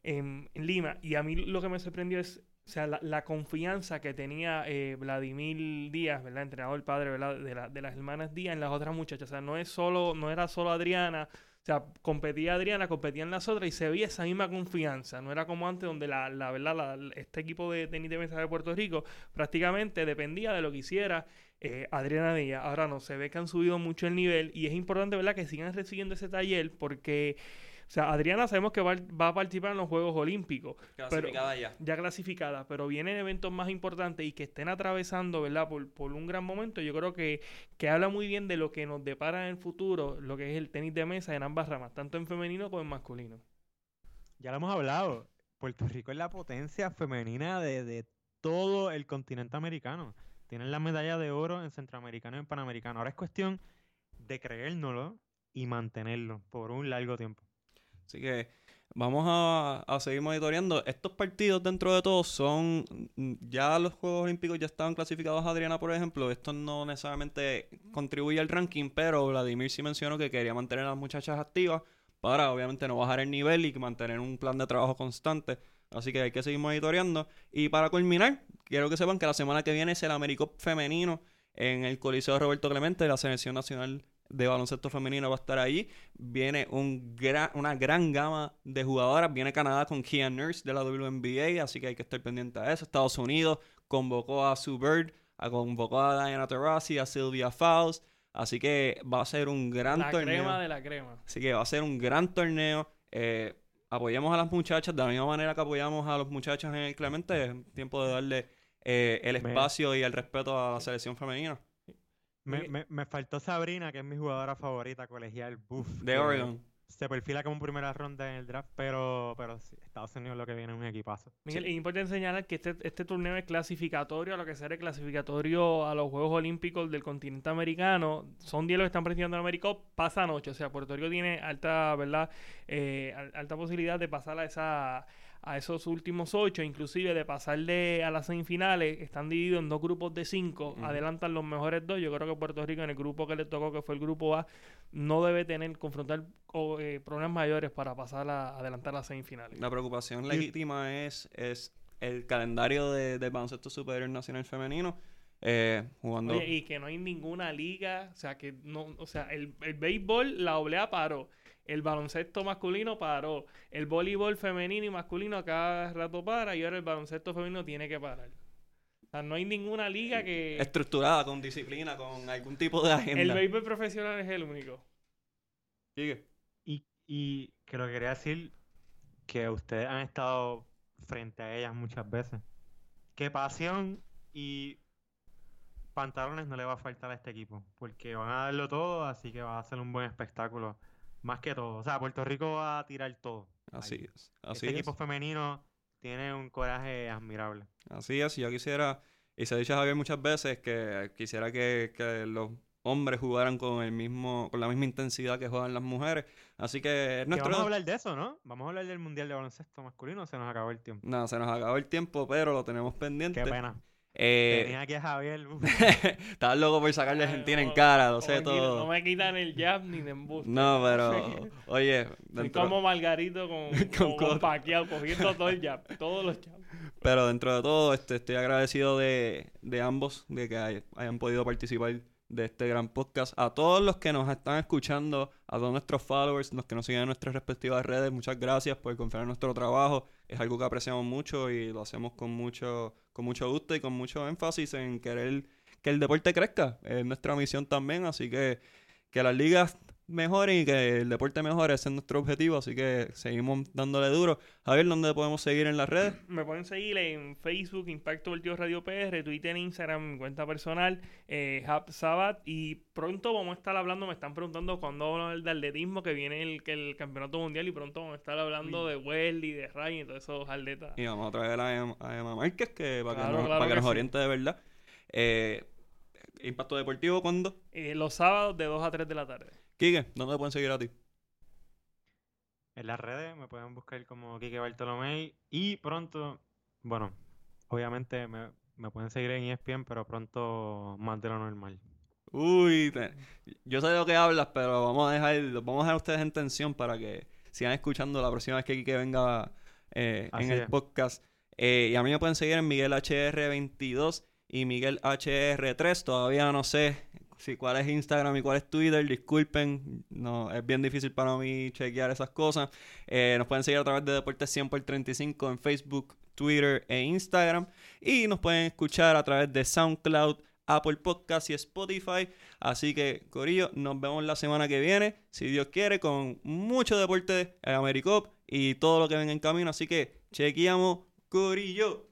en, Lima. Y a mí lo que me sorprendió es o sea, la, confianza que tenía eh, Vladimir Díaz, ¿verdad? Entrenador padre, ¿verdad? De, la, de las hermanas Díaz en las otras muchachas. O sea, no es solo, no era solo Adriana o sea, competía Adriana, competían las otras y se veía esa misma confianza. No era como antes donde la, la verdad, este equipo de tenis de mesa de Puerto Rico prácticamente dependía de lo que hiciera eh, Adriana Díaz. Ahora no, se ve que han subido mucho el nivel y es importante, ¿verdad?, que sigan recibiendo ese taller porque sea, Adriana sabemos que va, a participar en los Juegos Olímpicos. Clasificada ya. Ya clasificada, pero vienen eventos más importantes y que estén atravesando, ¿verdad? Por, por un gran momento. Yo creo que, que habla muy bien de lo que nos depara en el futuro, lo que es el tenis de mesa en ambas ramas, tanto en femenino como en masculino. Ya lo hemos hablado. Puerto Rico es la potencia femenina de, de todo el continente americano. Tienen la medalla de oro en centroamericano y en panamericano. Ahora es cuestión de creérnoslo y mantenerlo por un largo tiempo. Así que vamos a, seguir monitoreando. Estos partidos, dentro de todo, son. Ya los Juegos Olímpicos ya estaban clasificados, Adriana, por ejemplo. Esto no necesariamente contribuye al ranking, pero Vladimir sí mencionó que quería mantener a las muchachas activas para, obviamente, no bajar el nivel y mantener un plan de trabajo constante. Así que hay que seguir monitoreando. Y para culminar, quiero que sepan que la semana que viene es el Américo Femenino en el Coliseo Roberto Clemente, la selección nacional de baloncesto femenino va a estar ahí. Viene un una gran gama de jugadoras. Viene Canadá con Kian Nurse de la WNBA, así que hay que estar pendiente a eso. Estados Unidos convocó a Sue Bird, a, convocó a Diana Taurasi, a Sylvia Fowles. Así que va a ser un gran torneo. La crema de la crema. Así que va a ser un gran torneo. Eh, apoyemos a las muchachas de la misma manera que apoyamos a los muchachos en el Clemente. Es tiempo de darle eh, el espacio y el respeto a la selección femenina. Me, me, me, faltó Sabrina, que es mi jugadora favorita colegial. de Oregon. se perfila como primera ronda en el draft, pero, pero sí, Estados Unidos lo que viene es un equipazo. Miguel, es importante señalar que este, este torneo es clasificatorio a lo que será clasificatorio a los Juegos Olímpicos del continente americano. Son 10 los que están participando en América, pasan 8. O sea, Puerto Rico tiene alta, ¿verdad? Eh, al- alta posibilidad de pasar a esa a esos últimos ocho, inclusive de pasarle a las semifinales, están divididos en dos grupos de cinco, adelantan los mejores dos. Yo creo que Puerto Rico en el grupo que le tocó, que fue el grupo A, no debe tener, confrontar o, eh, problemas mayores para pasar a adelantar las semifinales. La preocupación Y- legítima es, es el calendario de, del baloncesto superior nacional femenino. eh, jugando. Oye, y que no hay ninguna liga, o sea, que no, o sea, el, el béisbol, la oblea paró, el baloncesto masculino paró, el voleibol femenino y masculino a cada rato para y ahora el baloncesto femenino tiene que parar. O sea, no hay ninguna liga que... estructurada, con disciplina, con algún tipo de agenda. El béisbol profesional es el único. Sigue. Y, y que lo que quería decir que ustedes han estado frente a ellas muchas veces. Que pasión y pantalones no le va a faltar a este equipo, porque van a darlo todo, así que va a ser un buen espectáculo. Más que todo. O sea, Puerto Rico va a tirar todo. Así ahí. es. Así Este es. equipo femenino tiene un coraje admirable. Así es. Yo quisiera, y se ha dicho a Javier muchas veces, que quisiera que, que los hombres jugaran con el mismo, con la misma intensidad que juegan las mujeres. Así que es Que nuestro. vamos a hablar de eso, ¿no? Vamos a hablar del Mundial de Baloncesto Masculino, se nos acabó el tiempo. No, se nos acabó el tiempo, pero lo tenemos pendiente. Qué pena. Eh, Tenía aquí a Javier. Estaba loco por sacarle a Argentina en cara, lo no sé me quitan- todo. No me quitan el jab ni de embuste. No, pero, oye, dentro- como Margarito con, Con con, con cogiendo todo el jab, todos los jabs. pero dentro de todo, este, estoy agradecido de, de ambos, de que hay- hayan podido participar de este gran podcast. A todos los que nos están escuchando, a todos nuestros followers, los que nos siguen en nuestras respectivas redes, muchas gracias por confiar en nuestro trabajo. Es algo que apreciamos mucho y lo hacemos con mucho, con mucho gusto y con mucho énfasis en querer que el deporte crezca. Es nuestra misión también, así que que las ligas mejoren y que el deporte mejore, ese es nuestro objetivo, así que seguimos dándole duro. Javier, ¿dónde podemos seguir en las redes? Me pueden seguir en Facebook, Impacto Vertido Radio PR, Twitter, Instagram, mi cuenta personal, eh, Hub Sabat. Y pronto vamos a estar hablando, me están preguntando cuándo vamos a hablar de atletismo, que viene el, el campeonato mundial. Y pronto vamos a estar hablando de Welly, de Ryan y todos esos atletas. Y vamos a traer a Emma, a Emma Márquez que, para Claro, que, nos, claro para que que nos sí. oriente de verdad. Eh, Impacto Deportivo, ¿cuándo? Eh, los sábados de 2 a 3 de la tarde. Quique, ¿dónde te pueden seguir a ti? En las redes me pueden buscar como Kike Bartolomé y pronto, bueno, obviamente me, me pueden seguir en ESPN, pero pronto más de lo normal. Uy, te- yo sé de lo que hablas, pero vamos a dejar, vamos a dejar a ustedes en tensión para que sigan escuchando la próxima vez que Quique venga eh, en el es. podcast. Eh, y a mí me pueden seguir en Miguel HR22 y Miguel HR3. Todavía no sé si cuál es Instagram y cuál es Twitter. Disculpen, no, es bien difícil para mí chequear esas cosas. Eh, nos pueden seguir a través de Deportes 100 por 35 en Facebook, Twitter e Instagram. Y nos pueden escuchar a través de SoundCloud, Apple Podcast y Spotify. Así que, Corillo, nos vemos la semana que viene, si Dios quiere, con mucho deporte en Americop y todo lo que venga en camino. Así que, chequeamos, Corillo.